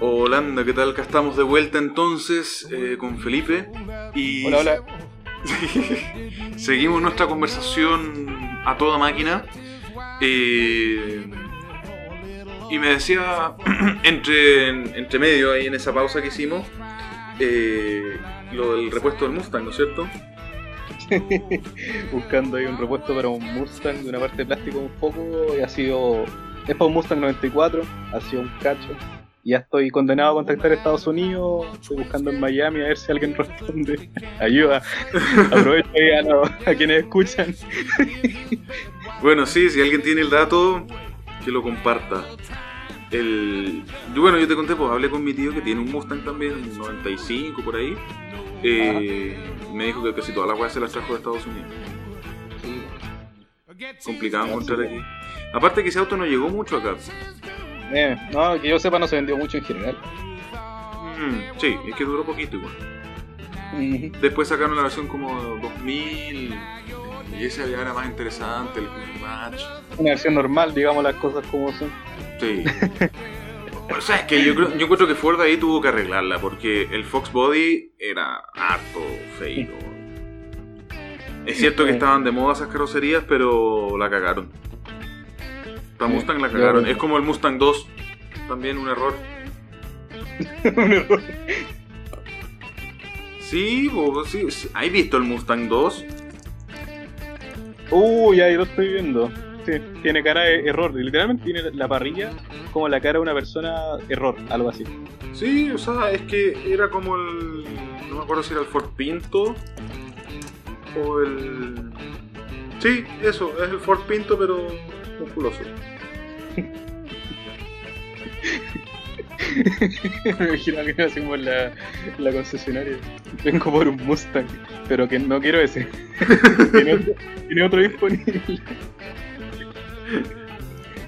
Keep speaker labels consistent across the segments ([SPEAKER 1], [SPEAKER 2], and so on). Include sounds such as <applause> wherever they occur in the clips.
[SPEAKER 1] Holanda, ¿qué tal? Acá estamos de vuelta entonces eh, con Felipe. Y
[SPEAKER 2] Hola, hola. <laughs>
[SPEAKER 1] seguimos nuestra conversación a toda máquina. Eh, y me decía, <clears throat> entre, entre medio ahí en esa pausa que hicimos, eh, lo del repuesto del Mustang, ¿no es cierto? <laughs>
[SPEAKER 2] Buscando ahí un repuesto para un Mustang de una parte de plástico un poco y ha sido. Es para un Mustang 94, ha sido un cacho. Ya estoy condenado a contactar a Estados Unidos. Estoy buscando en Miami a ver si alguien responde. <laughs> Ayuda. Aprovecho a, los- a quienes escuchan.
[SPEAKER 1] Bueno, sí, si alguien tiene el dato, que lo comparta. El... yo, bueno, yo te conté, pues hablé con mi tío que tiene un Mustang también, un 95 por ahí. Eh, me dijo que casi todas las weas se las trajo de Estados Unidos. Complicado encontrar aquí. Aparte que ese auto no llegó mucho acá.
[SPEAKER 2] Eh, no, que yo sepa, no se vendió mucho en general.
[SPEAKER 1] Mm, sí, es que duró poquito igual. Después sacaron la versión como 2000 y esa ya era más interesante, el match.
[SPEAKER 2] Una versión normal, digamos las cosas como son.
[SPEAKER 1] Sí. <laughs> Pero sabes que yo, creo, yo encuentro que Ford ahí tuvo que arreglarla porque el Fox Body era harto feo. Es cierto que estaban de moda esas carrocerías, pero la cagaron. La Mustang la cagaron. Es como el Mustang 2. También un error. <laughs>
[SPEAKER 2] Un error.
[SPEAKER 1] Sí, vos, sí, sí. ¿Has visto el Mustang 2?
[SPEAKER 2] Uy, ahí lo estoy viendo. Sí, tiene cara de error. Literalmente tiene la parrilla como la cara de una persona error, algo así.
[SPEAKER 1] Sí, o sea, es que era como el. No me acuerdo si era el Ford Pinto. O el. Sí, eso, es el Ford Pinto, pero musculoso. <laughs>
[SPEAKER 2] Me imagino que así como en la, la concesionaria. Vengo por un Mustang, pero que no quiero ese. <laughs> tiene, otro, tiene otro disponible.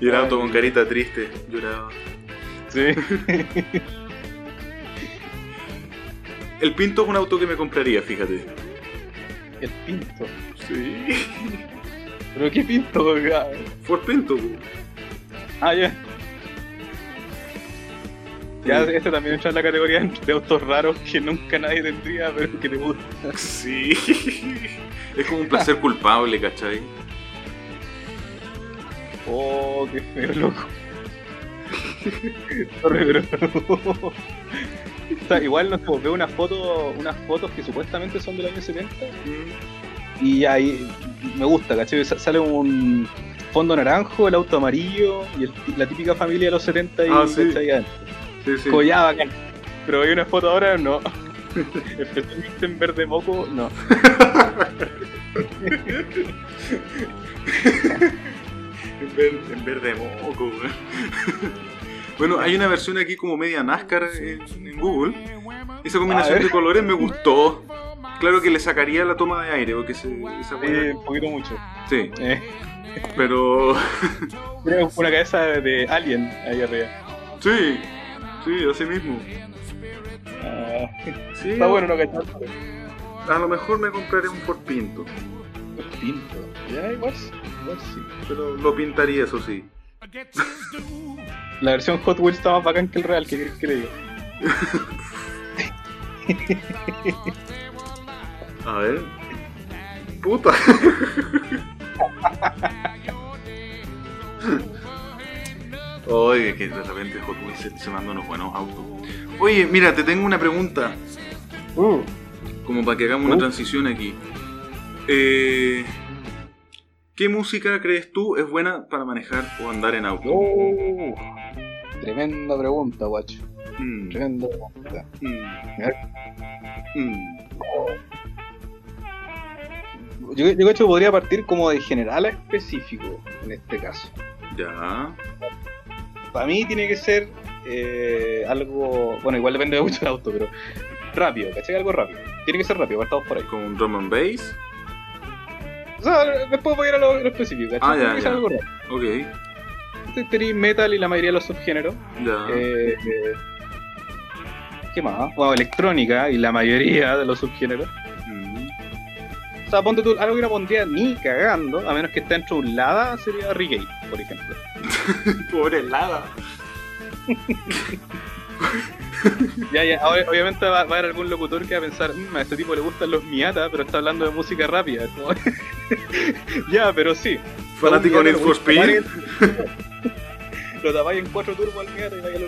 [SPEAKER 1] Y el auto con carita triste, lloraba.
[SPEAKER 2] Sí.
[SPEAKER 1] El Pinto es un auto que me compraría, fíjate.
[SPEAKER 2] El pinto.
[SPEAKER 1] Sí.
[SPEAKER 2] ¿Pero qué pinto?
[SPEAKER 1] Ford Pinto, po.
[SPEAKER 2] Ah, ya. Ya, este también entra en la categoría de autos raros que nunca nadie tendría, pero que le gusta.
[SPEAKER 1] Sí. Es como un placer culpable, ¿cachai?
[SPEAKER 2] Oh, qué feo, loco. Sorry, pero. Igual no sé, veo unas fotos, unas fotos que supuestamente son del año 70 y ahí me gusta, ¿cachai? Sa- Sale un fondo naranjo, el auto amarillo y el- la típica familia de los 70 y
[SPEAKER 1] Ah, sí. Sí, sí.
[SPEAKER 2] Bacán. Pero hay una foto ahora, no. <laughs> Especialmente en verde moco, no.
[SPEAKER 1] En verde, en verde moco. Bueno, hay una versión aquí como media NASCAR en, en Google. Esa combinación de colores me gustó. Claro que le sacaría la toma de aire, porque se, esa weá-
[SPEAKER 2] un poquito mucho.
[SPEAKER 1] Sí,
[SPEAKER 2] Eh,
[SPEAKER 1] pero. <laughs>
[SPEAKER 2] tiene una cabeza de alien ahí arriba.
[SPEAKER 1] Sí, sí, así mismo.
[SPEAKER 2] Ah,
[SPEAKER 1] Sí,
[SPEAKER 2] está bueno no cachar.
[SPEAKER 1] A lo mejor me compraré un Ford Pinto.
[SPEAKER 2] Pinto. Ya, igual, igual sí.
[SPEAKER 1] Pero lo pintaría, eso sí.
[SPEAKER 2] La versión Hot Wheels está más bacán que el real, ¿qué crees que le digo? <laughs>
[SPEAKER 1] A ver. Puta. <laughs> Oye, que de repente Hot Wheels se, se manda unos buenos autos. Oye, mira, te tengo una pregunta.
[SPEAKER 2] Uh,
[SPEAKER 1] Como para que hagamos una
[SPEAKER 2] Uh.
[SPEAKER 1] transición aquí. Eh, ¿Qué música crees tú es buena para manejar o andar en auto?
[SPEAKER 2] uh, tremenda pregunta, guacho.
[SPEAKER 1] Mm,
[SPEAKER 2] Tremenda pregunta.
[SPEAKER 1] mm, mm.
[SPEAKER 2] Yo, yo que podría partir como de general a específico en este caso.
[SPEAKER 1] Ya.
[SPEAKER 2] Para mí tiene que ser eh, algo. Bueno, igual depende mucho del auto, pero rápido, ¿cachai? Algo rápido. Tiene que ser rápido, partamos por ahí.
[SPEAKER 1] Con un drum and bass.
[SPEAKER 2] O sea, después voy a ir a lo, lo específico, ¿cachai?
[SPEAKER 1] Ah, ya,
[SPEAKER 2] Tiene que ser
[SPEAKER 1] ya.
[SPEAKER 2] algo rápido.
[SPEAKER 1] Ok.
[SPEAKER 2] Tenéis metal y la mayoría de los subgéneros.
[SPEAKER 1] Ya.
[SPEAKER 2] Eh, eh, ¿Qué más? Bueno, electrónica y la mayoría de los subgéneros. O sea, ponte tú, algo que no pondría ni cagando, a menos que esté dentro de un Lada, sería reggae, por ejemplo. <laughs>
[SPEAKER 1] Pobre helada. <laughs>
[SPEAKER 2] ya, ya, obviamente va, a haber algún locutor que va a pensar, mmm, a este tipo le gustan los Miata, pero está hablando de música rápida. <laughs> ya, pero sí.
[SPEAKER 1] Fanático de for Speed.
[SPEAKER 2] Lo tapáis en cuatro turbos al Miata y vaya lo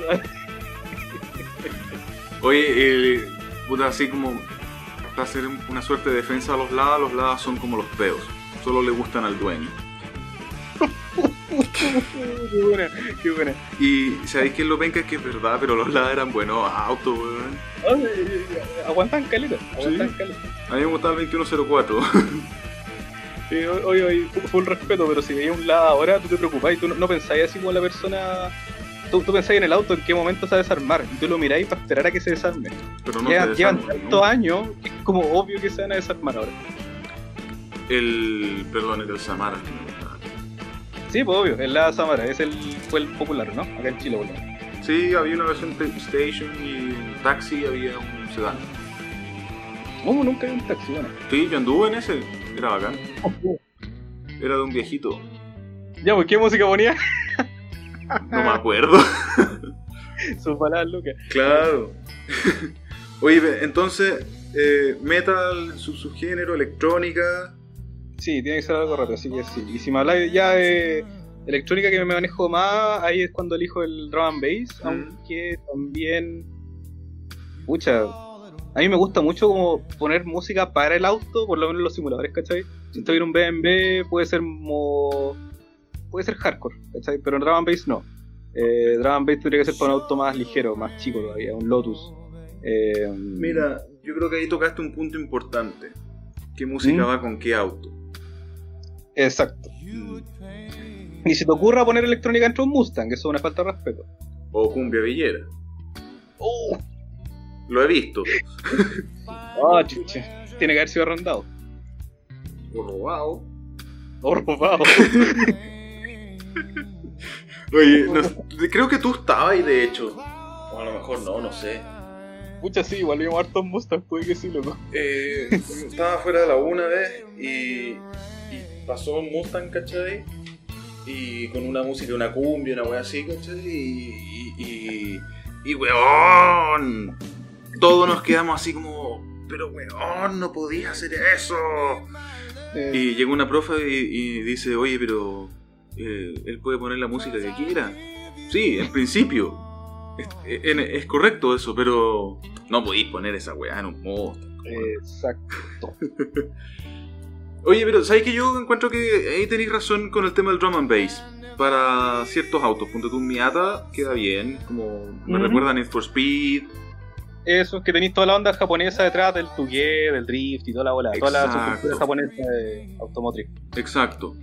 [SPEAKER 1] Oye, eh, puta, así como hacer una suerte de defensa a los lados, los lados son como los peos. Solo le gustan al dueño. <laughs>
[SPEAKER 2] qué buena, qué buena.
[SPEAKER 1] Y sabéis que lo penca que es verdad, pero los lados eran buenos autos, weón.
[SPEAKER 2] aguantan caleta, aguantan sí.
[SPEAKER 1] A mí me gustaba el 2104. <laughs>
[SPEAKER 2] Sí, oye, oye, full respeto, pero si veías un lado ahora, tú te preocupás y tú no, no pensáis así como la persona tú, tú pensáis en el auto en qué momento se va a desarmar y tú lo miráis para esperar a que se desarme.
[SPEAKER 1] Pero no
[SPEAKER 2] llevan tantos años que es como obvio que se van a desarmar ahora.
[SPEAKER 1] El. Perdón, el Samara.
[SPEAKER 2] Sí, pues obvio, el la Samara, es el, fue el popular, ¿no? Acá en Chile, boludo.
[SPEAKER 1] Sí, había una versión Station y en taxi había un sedán.
[SPEAKER 2] ¿Cómo nunca había un taxi? Bueno.
[SPEAKER 1] Sí, yo anduve en ese, era bacán. Era de un viejito.
[SPEAKER 2] Ya, pues, ¿qué música ponía? <laughs>
[SPEAKER 1] No me <laughs> acuerdo. <laughs>
[SPEAKER 2] Sus palabras Lucas.
[SPEAKER 1] Claro. <laughs> Oye, entonces, eh, metal, su subgénero, electrónica.
[SPEAKER 2] Sí, tiene que ser algo rápido, así que sí. Y si me habláis ya de electrónica que me manejo más, ahí es cuando elijo el drum and bass, mm. aunque también. Pucha, a mí me gusta mucho como poner música para el auto, por lo menos en los simuladores, ¿cachai? Si estoy en un BMW, puede ser mo puede ser hardcore, ¿cachai? Pero en Drum Bass no. Eh, Drum Bass tendría que ser para un auto más ligero, más chico todavía, un Lotus. Eh,
[SPEAKER 1] Mira, yo creo que ahí tocaste un punto importante. ¿Qué música ¿Mm? va con qué auto?
[SPEAKER 2] Exacto. Ni se te ocurra poner electrónica dentro de un Mustang, eso es una falta de respeto.
[SPEAKER 1] O cumbia villera.
[SPEAKER 2] Oh.
[SPEAKER 1] Lo he visto. <laughs>
[SPEAKER 2] Chucha. Tiene que haber sido arrendado.
[SPEAKER 1] O robado.
[SPEAKER 2] O robado. <laughs>
[SPEAKER 1] Oye, creo que tú estabas ahí de hecho. O a lo mejor no, no sé.
[SPEAKER 2] Pucha, sí, igual vimos hartos Mustang, puede que sí, loco.
[SPEAKER 1] Eh, estaba fuera de la una vez y, y pasó un Mustang, ¿cachai? Y con una música, una cumbia, una wea así, ¿cachai? Y, y, y, weón, todos nos quedamos así como, pero weón, no podías hacer eso. Eh. Y llegó una profe y, dice, oye, pero eh, él puede poner la música que quiera. Sí, en principio. Es, correcto eso, pero no podéis poner esa weá en un modo.
[SPEAKER 2] Exacto. <laughs>
[SPEAKER 1] Oye, pero ¿sabéis que yo encuentro que ahí tenéis razón con el tema del drum and bass? Para ciertos autos, punto tu Miata queda bien, como me recuerdan Need for Speed.
[SPEAKER 2] Eso, que tenéis toda la onda japonesa detrás del Tugue, del Drift y toda la bola, toda la subcultura japonesa de automotriz.
[SPEAKER 1] Exacto.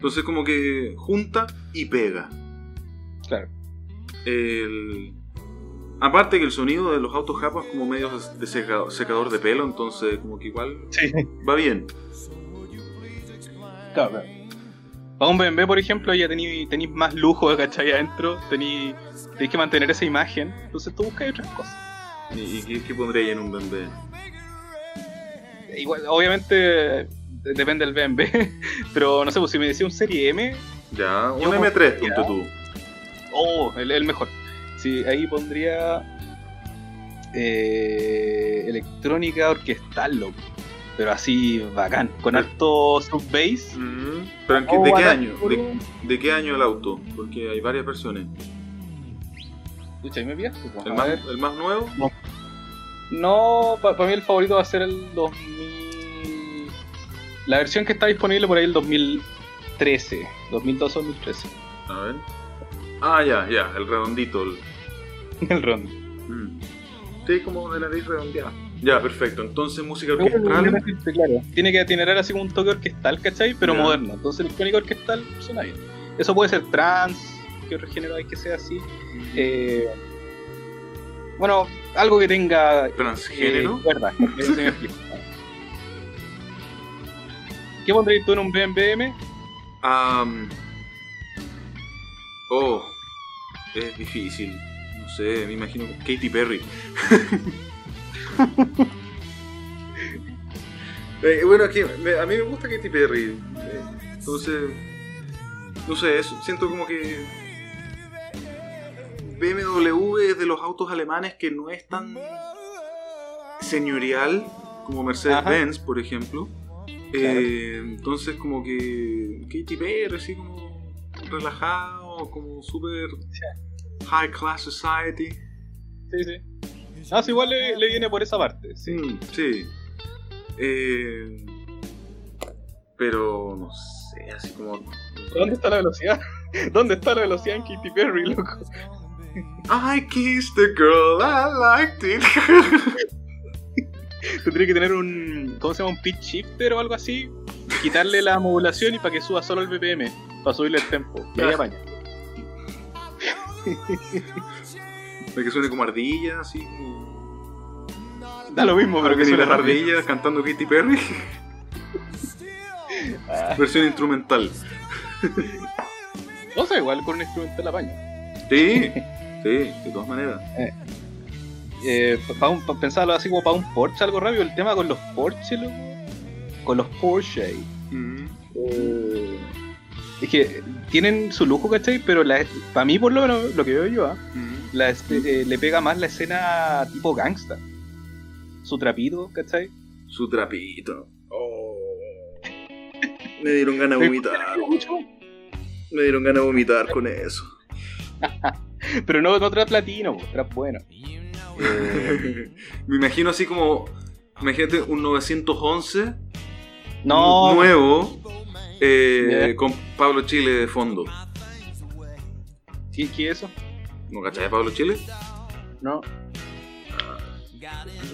[SPEAKER 1] Entonces como que junta y pega.
[SPEAKER 2] Claro.
[SPEAKER 1] El... Aparte que el sonido de los autos japas como medio de secador de pelo, entonces como que igual va bien.
[SPEAKER 2] Claro, claro. Para un BMW, por ejemplo, ya tenéis más lujo, ¿cachai? Adentro, tenéis que mantener esa imagen, entonces tú buscas otras cosas.
[SPEAKER 1] ¿Y, qué, qué pondréis en un BMW?
[SPEAKER 2] Igual, obviamente depende del BMW, <laughs> pero no sé, pues si me decía un Serie M.
[SPEAKER 1] Ya, un M3, punto tú.
[SPEAKER 2] Oh, el, mejor. Sí, ahí pondría. Eh, electrónica orquestal, loco. Pero así bacán, con alto sub-bass.
[SPEAKER 1] Mm, ¿Pero oh, ¿de qué año? De, qué año el auto? Porque hay varias versiones.
[SPEAKER 2] Escucha, ahí me pillaste.
[SPEAKER 1] Pues, ¿El, más, ¿El más nuevo?
[SPEAKER 2] No, no para mí el favorito va a ser el 2000. La versión que está disponible por ahí el 2013, 2012-2013.
[SPEAKER 1] A ver. Ah, ya, ya, el redondito. El, <laughs>
[SPEAKER 2] el redondo.
[SPEAKER 1] Mm. Sí, como de nariz redondeada. Ya, perfecto. Entonces, música orquestal.
[SPEAKER 2] claro. Tiene que tener así como un toque orquestal, ¿cachai? Pero moderno. Entonces, el electrónico orquestal suena bien. Eso puede ser trans, que otro género hay que sea así. Eh, bueno, algo que tenga.
[SPEAKER 1] ¿Transgénero?
[SPEAKER 2] Eh, verdad, <laughs> ¿Qué pondrías tú en un BM?
[SPEAKER 1] Um, oh, es difícil. No sé, me imagino Katy Perry. <laughs> eh, bueno, aquí, a mí me gusta Katy Perry. Eh, entonces, no sé, siento como que BMW es de los autos alemanes que no es tan señorial como Mercedes-Benz, por ejemplo. Eh, entonces, como que Katy Perry, así como relajado, como super high class society.
[SPEAKER 2] Sí, sí. Ah, sí, igual le, le viene por esa parte. Sí.
[SPEAKER 1] Mm, sí. Eh, pero no sé, así como.
[SPEAKER 2] ¿Dónde está la velocidad? <laughs> ¿Dónde está la velocidad en Katy Perry, loco?
[SPEAKER 1] I kissed the girl, I liked it. <laughs>
[SPEAKER 2] Tendría que tener un. ¿Cómo se llama? Un pitch shifter o algo así. Quitarle la modulación y para que suba solo el BPM. Para subirle el tempo. Y ahí apaña. <laughs>
[SPEAKER 1] Para que suene como ardilla, así como.
[SPEAKER 2] Da lo mismo, pero que
[SPEAKER 1] suene las ardillas cantando Katy Perry.
[SPEAKER 2] Ah.
[SPEAKER 1] Versión instrumental.
[SPEAKER 2] O sea, igual con un instrumental apaña.
[SPEAKER 1] Sí, <laughs> sí, de todas maneras.
[SPEAKER 2] Eh, pa un, pa pensarlo así como para un Porsche, algo rápido. El tema con los Porsche, loco. Con los Porsche.
[SPEAKER 1] Mm.
[SPEAKER 2] Eh, es que tienen su lujo, ¿cachai? Pero para mí, por lo menos, lo que veo yo, ¿ah?
[SPEAKER 1] Mm.
[SPEAKER 2] la eh, le pega más la escena tipo gangsta. Su trapito, ¿cachai?
[SPEAKER 1] Su trapito. Oh. Me dieron ganas de <laughs> vomitar. Me dieron ganas de vomitar con eso. <laughs>
[SPEAKER 2] Pero no, no trap latino, trap bueno. Eh, <laughs>
[SPEAKER 1] Me imagino así como. Imagínate un 911
[SPEAKER 2] no,
[SPEAKER 1] nuevo eh, con Pablo Chile de fondo.
[SPEAKER 2] ¿qué, qué es eso?
[SPEAKER 1] ¿No cachai de Pablo Chile?
[SPEAKER 2] No.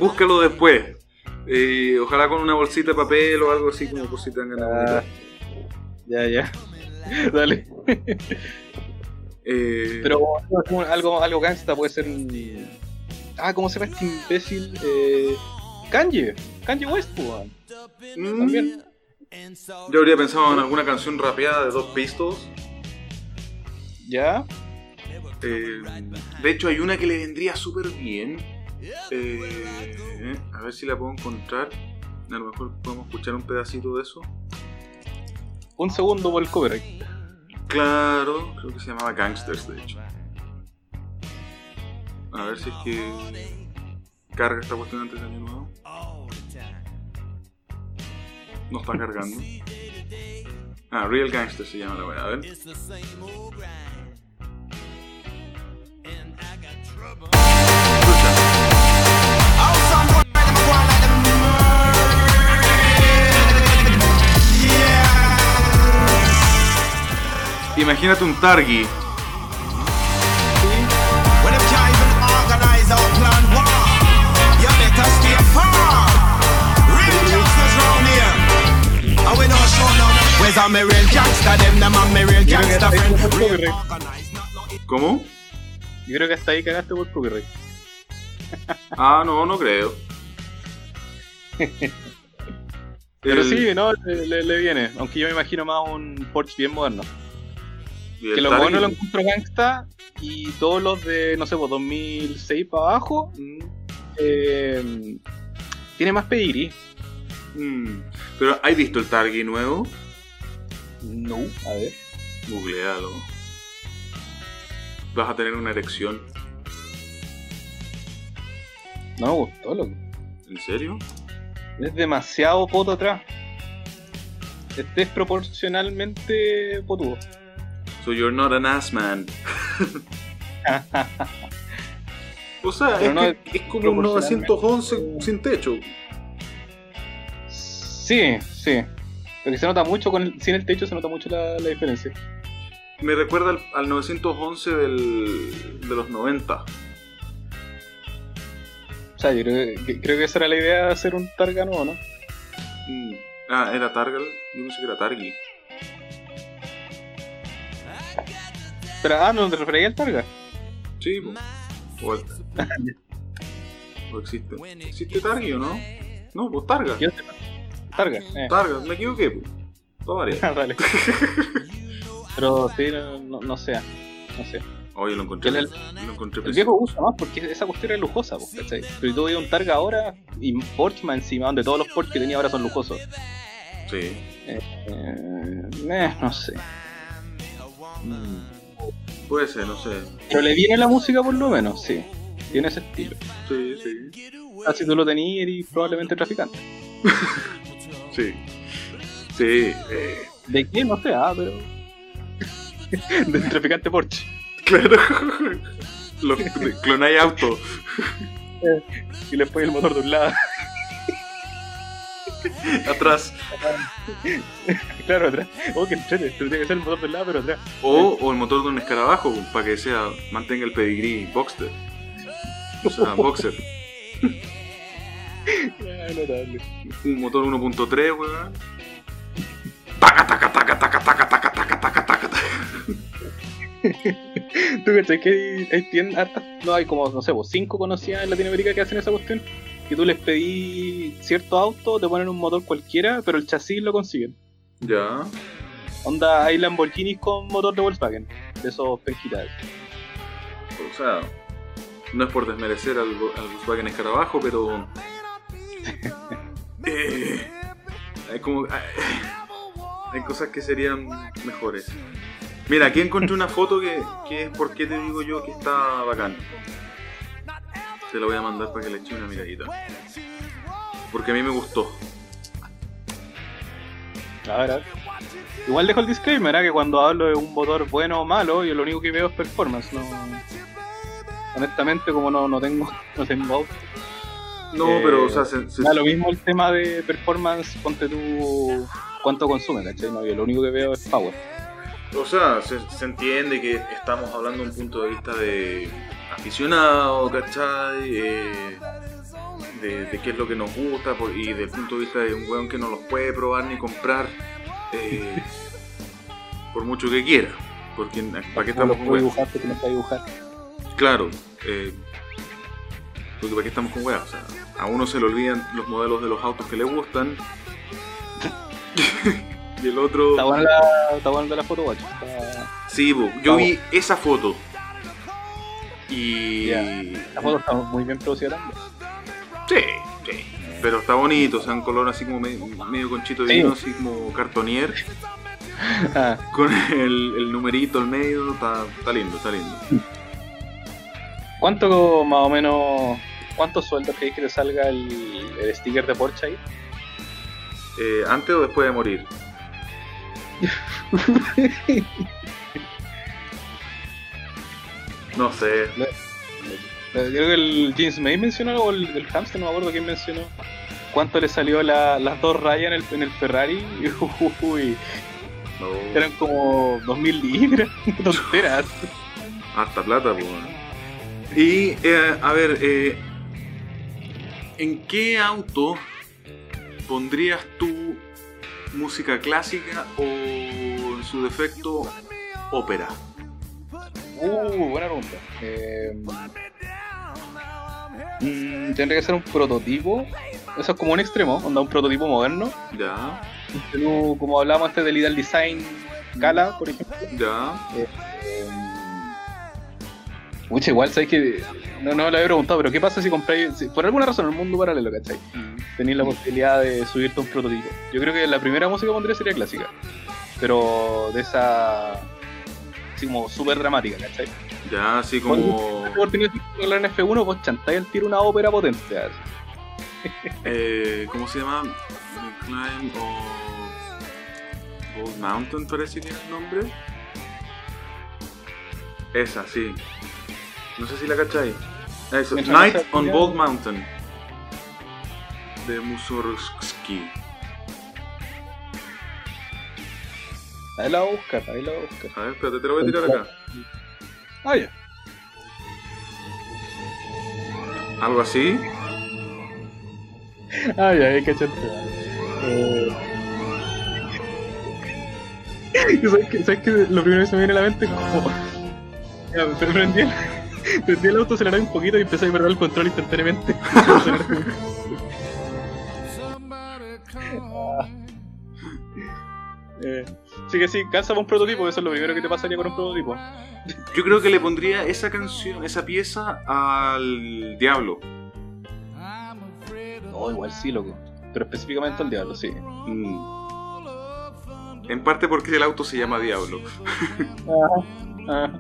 [SPEAKER 1] Búscalo después. Eh, ojalá con una bolsita de papel o algo así como ganas de
[SPEAKER 2] Ah, ya, ya. <laughs> Dale.
[SPEAKER 1] Eh,
[SPEAKER 2] Pero algo, algo gangsta puede ser. un- Ah, ¿cómo se llama este imbécil? Eh, Kanye. Kanye West, pues,
[SPEAKER 1] mm,
[SPEAKER 2] también.
[SPEAKER 1] Yo habría pensado en alguna canción rapeada de dos Pistols.
[SPEAKER 2] Ya.
[SPEAKER 1] Eh, de hecho, hay una que le vendría súper bien. Eh, a ver si la puedo encontrar. A lo mejor podemos escuchar un pedacito de eso.
[SPEAKER 2] Un segundo por el copyright.
[SPEAKER 1] Claro, creo que se llamaba Gangsters, de hecho. A ver si es que carga esta cuestión antes de año nuevo. No está cargando. Ah, Real Gangster se llama la wea. A ver. Escucha. Imagínate un Targi.
[SPEAKER 3] You better stay far. Real gangsters round here. And we don't show no. Where's all my real gangster? Them, them and my real
[SPEAKER 2] Yo creo que
[SPEAKER 3] gangster
[SPEAKER 2] hasta ahí
[SPEAKER 3] friend.
[SPEAKER 2] por
[SPEAKER 3] Real
[SPEAKER 2] copyright.
[SPEAKER 3] organized, not no
[SPEAKER 1] ¿Cómo?
[SPEAKER 2] Yo creo que hasta ahí cagaste por copyright. <laughs>
[SPEAKER 1] Ah, no, no creo.
[SPEAKER 2] Pero
[SPEAKER 1] El-
[SPEAKER 2] sí, no, le, le- le viene. Aunque yo me imagino más un Porsche bien moderno. Que los buenos lo encuentro gangsta y todos los de, no sé, pues 2006 para abajo,
[SPEAKER 1] Mm,
[SPEAKER 2] eh, tiene más pedigrí.
[SPEAKER 1] mm. Pero, ¿has visto el Targi nuevo?
[SPEAKER 2] No, a ver.
[SPEAKER 1] Googlealo. Vas a tener una erección.
[SPEAKER 2] No me gustó, loco.
[SPEAKER 1] ¿En serio?
[SPEAKER 2] Es demasiado poto atrás. Es desproporcionalmente potudo.
[SPEAKER 1] So you're not an ass man. <laughs> o sea, es,
[SPEAKER 2] no
[SPEAKER 1] que
[SPEAKER 2] es
[SPEAKER 1] es como un
[SPEAKER 2] proporcionalmente.
[SPEAKER 1] 911 sin techo.
[SPEAKER 2] Sí, sí. Porque se nota mucho, con el- sin el techo se nota mucho la, la diferencia.
[SPEAKER 1] Me recuerda al, al 911 del, de los 90.
[SPEAKER 2] O sea, yo creo que, creo que esa era la idea de hacer un Targa nuevo, ¿no?
[SPEAKER 1] Mm. Ah, era Targal. Yo pensé que era Targi.
[SPEAKER 2] Pero, ah, no te refería al Targa.
[SPEAKER 1] Sí, po. O, el- o existe. ¿Existe Targi o no? No, pues Targa.
[SPEAKER 2] Yo- Targa, eh.
[SPEAKER 1] Targa, me equivoqué. po. Todo <laughs> varía.
[SPEAKER 2] Dale. Pero sí, no, no, sé. No sé.
[SPEAKER 1] Oye, lo encontré.
[SPEAKER 2] El-
[SPEAKER 1] lo encontré
[SPEAKER 2] El viejo gusta más porque esa cuestión era lujosa, pues, ¿cachai? Pero tú ves un Targa ahora y Porsche más encima, donde todos los Porsche que tenía ahora son lujosos.
[SPEAKER 1] Sí.
[SPEAKER 2] Eh, eh, no sé. Mm.
[SPEAKER 1] Puede ser, no sé.
[SPEAKER 2] Pero le viene la música por lo menos, sí. Tiene ese estilo.
[SPEAKER 1] Sí, sí.
[SPEAKER 2] Si tú lo tenías, eres probablemente traficante. <laughs>
[SPEAKER 1] Sí. Sí. Eh,
[SPEAKER 2] ¿De qué? No sé, ah, pero. <laughs> Del traficante Porsche.
[SPEAKER 1] claro. <laughs> Clonáis auto.
[SPEAKER 2] Y le pones el motor de un lado. <laughs>
[SPEAKER 1] Atrás.
[SPEAKER 2] claro, atrás. Oh, que entrete. Tiene que ser el motor del lado, pero atrás.
[SPEAKER 1] O, o el motor de un escarabajo para que sea mantenga el pedigrí Boxster. O sea, <laughs> Boxer.
[SPEAKER 2] Ah, notable.
[SPEAKER 1] Un motor 1.3, weón. Taca, taca, taca, taca, taca, taca, taca, taca, taca. <laughs>
[SPEAKER 2] ¿Tú cachai que hay, hay tiendas hartas? No, hay como, no sé, pues, cinco conocidas en Latinoamérica que hacen esa cuestión. Que tú les pedí cierto auto, te ponen un motor cualquiera, pero el chasis lo consiguen.
[SPEAKER 1] Ya.
[SPEAKER 2] Onda, hay Lamborghinis con motor de Volkswagen, de esos penquitas.
[SPEAKER 1] O sea, no es por desmerecer al, al Volkswagen Escarabajo, pero. <laughs> Eh, hay como. Hay, hay cosas que serían mejores. Mira, aquí encontré una foto que, que es por qué te digo yo que está bacán. Te la voy a mandar para que le eche una miradita. Porque a mí me gustó.
[SPEAKER 2] A ver, a ver. Igual dejo el disclaimer, ¿eh? que cuando hablo de un motor bueno o malo, yo lo único que veo es performance. No... Honestamente, como no, no tengo <laughs> no tengo auto,
[SPEAKER 1] No,
[SPEAKER 2] Eh,
[SPEAKER 1] pero, o sea, se, se-
[SPEAKER 2] da lo mismo el tema de performance, ponte tú cuánto consume, ¿cachai? No, yo lo único que veo es power.
[SPEAKER 1] O sea, se, se entiende que estamos hablando de un punto de vista de aficionado, ¿cachai? Eh, de, de qué es lo que nos gusta por- y del punto de vista de un weón que no los puede probar ni comprar eh, por mucho que quiera. Porque ¿para qué estamos con
[SPEAKER 2] no dibujar?
[SPEAKER 1] Claro, eh, porque ¿para qué estamos con weas? O sea, a uno se le olvidan los modelos de los autos que le gustan. <laughs> y el otro...
[SPEAKER 2] Está buena la, está buena la foto, guacho. Está-
[SPEAKER 1] Sí, bo, yo vi esa foto. Y.
[SPEAKER 2] Ya. La foto está muy bien producida también.
[SPEAKER 1] Sí, sí. Pero está bonito, o sea, un color así como medio, medio conchito de
[SPEAKER 2] Sí.
[SPEAKER 1] vino, así como cartonier, <laughs>
[SPEAKER 2] Ah,
[SPEAKER 1] con el, el numerito al medio, está, está lindo, está lindo.
[SPEAKER 2] ¿Cuánto más o menos, cuántos sueldos creéis que te salga el, el sticker de Porsche ahí?
[SPEAKER 1] Eh, ¿Antes o después de morir? <laughs> No sé.
[SPEAKER 2] Eh, Creo que el James May mencionó, o el, el Hamster, no me acuerdo quién mencionó. ¿Cuánto le salió la- las dos rayas en el, en el Ferrari? <laughs> Uy,
[SPEAKER 1] No.
[SPEAKER 2] eran como 2000 libras, <laughs> tonteras.
[SPEAKER 1] Harta plata, pues. Y, eh, a ver, eh, ¿en qué auto pondrías tú música clásica o, en su defecto, ópera?
[SPEAKER 2] Uh, buena pregunta. Eh, mm, tendría que ser un prototipo. Eso es como un extremo, onda un prototipo moderno.
[SPEAKER 1] Ya,
[SPEAKER 2] Pero, como hablábamos antes del Ideal Design Cala, por ejemplo.
[SPEAKER 1] ya.
[SPEAKER 2] Eh, Mucha igual, sabes que no, no le había preguntado, pero ¿qué pasa si compráis, si- por alguna razón, en el mundo paralelo, ¿cachai? Tenéis la posibilidad de subirte a un prototipo. Yo creo que la primera música que pondría sería clásica, pero de esa, así como súper dramática, ¿cachai?
[SPEAKER 1] Ya, así
[SPEAKER 2] Cuando
[SPEAKER 1] como.
[SPEAKER 2] la oportunidad de hablar en F1, vos chantáis al tiro una ópera potente. <laughs>
[SPEAKER 1] Eh, ¿Cómo se llama? Climb of Gold Mountain, parece que es el nombre. Esa, sí. No sé si la cacháis. Eso, Night on. Gold Mountain. De Mussorgsky.
[SPEAKER 2] Ahí la voy a buscar, ahí la voy a buscar.
[SPEAKER 1] A ver, espérate, te lo voy a tirar acá.
[SPEAKER 2] Ah, ya.
[SPEAKER 1] Algo así.
[SPEAKER 2] Ah, ya, ahí cachaste. Eh... ¿Sabes qué? ¿Sabes qué? Lo primero que se me viene a la mente es como... Ya, prendí el, <laughs> prendí el auto, aceleré un poquito y empecé a perder el control instantáneamente. Ah. <laughs> <laughs> Eh, sí que sí, para un prototipo, eso es lo primero que te pasaría con un prototipo.
[SPEAKER 1] Yo creo que le pondría esa canción, esa pieza al Diablo.
[SPEAKER 2] No, igual sí, loco. Pero específicamente al diablo, sí.
[SPEAKER 1] Mm. En parte porque el auto se llama Diablo. <laughs>
[SPEAKER 2] Ajá.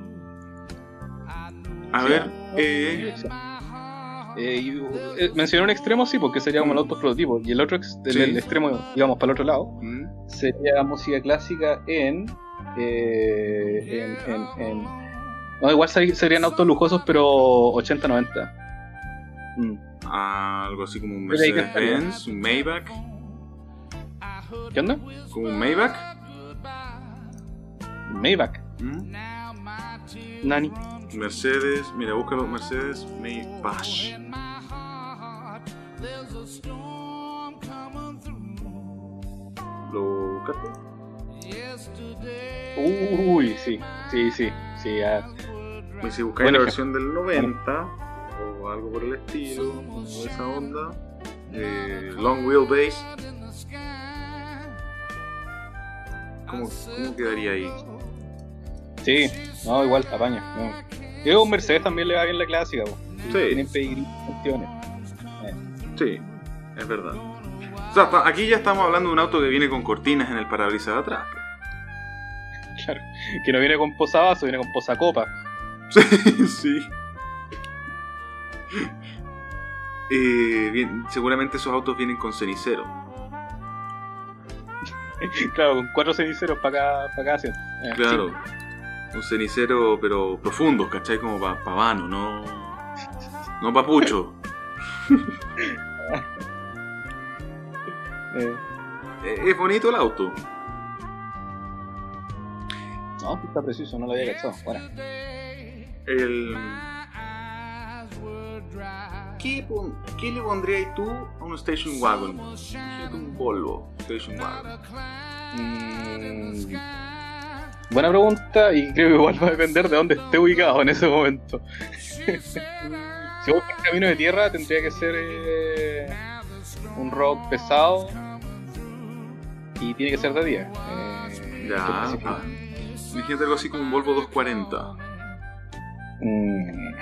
[SPEAKER 1] A
[SPEAKER 2] Sí,
[SPEAKER 1] ver, eh,
[SPEAKER 2] Eh, y, eh, mencioné un extremo, sí, porque sería como el auto prototipo. Y el otro, ex- el,
[SPEAKER 1] Sí.
[SPEAKER 2] el extremo, digamos, para el otro lado,
[SPEAKER 1] mm,
[SPEAKER 2] sería música clásica en. eh, en, en, en- No, igual serían autos lujosos, pero 80-90. Mm.
[SPEAKER 1] algo así como un Mercedes-Benz, un Maybach,
[SPEAKER 2] ¿Qué onda?
[SPEAKER 1] como un Maybach.
[SPEAKER 2] Maybach.
[SPEAKER 1] mm,
[SPEAKER 2] Nani.
[SPEAKER 1] Mercedes, mira, búscalo, Mercedes Maybach. ¿Lo buscaste?
[SPEAKER 2] Uy, sí, sí, sí. sí ah.
[SPEAKER 1] Y si buscáis la versión del 90 o algo por el estilo, o esa onda, eh, long wheelbase, ¿cómo, ¿cómo quedaría ahí?
[SPEAKER 2] Sí, no, igual, apaña. No. Y luego un Mercedes también le va bien la clásica, po.
[SPEAKER 1] Sí.
[SPEAKER 2] Tienen cuestiones.
[SPEAKER 1] Sí, es verdad. O sea, aquí ya estamos hablando de un auto que viene con cortinas en el parabrisas de atrás.
[SPEAKER 2] Claro. Que no viene con posavasos, viene con posacopa.
[SPEAKER 1] Sí, <laughs> sí. Eh, bien, seguramente esos autos vienen con cenicero. <laughs>
[SPEAKER 2] claro, con cuatro ceniceros para cada, para cada asiento. Eh,
[SPEAKER 1] Claro. Un cenicero, pero profundo, ¿cachai? Como para pa vano, no. No papucho. <laughs>
[SPEAKER 2] Eh,
[SPEAKER 1] Eh, es bonito el auto.
[SPEAKER 2] no, está preciso, no lo había cachado. Bueno.
[SPEAKER 1] El. ¿Qué, pon- qué le pondrías tú a un station wagon? Un Volvo station wagon.
[SPEAKER 2] Mm, buena pregunta y creo que igual va a depender de dónde esté ubicado en ese momento. <laughs> si por camino de tierra tendría que ser eh, un rock pesado y tiene que ser de día. Eh,
[SPEAKER 1] Ya. ah. Imagínate algo así como un Volvo 240.
[SPEAKER 2] Mm,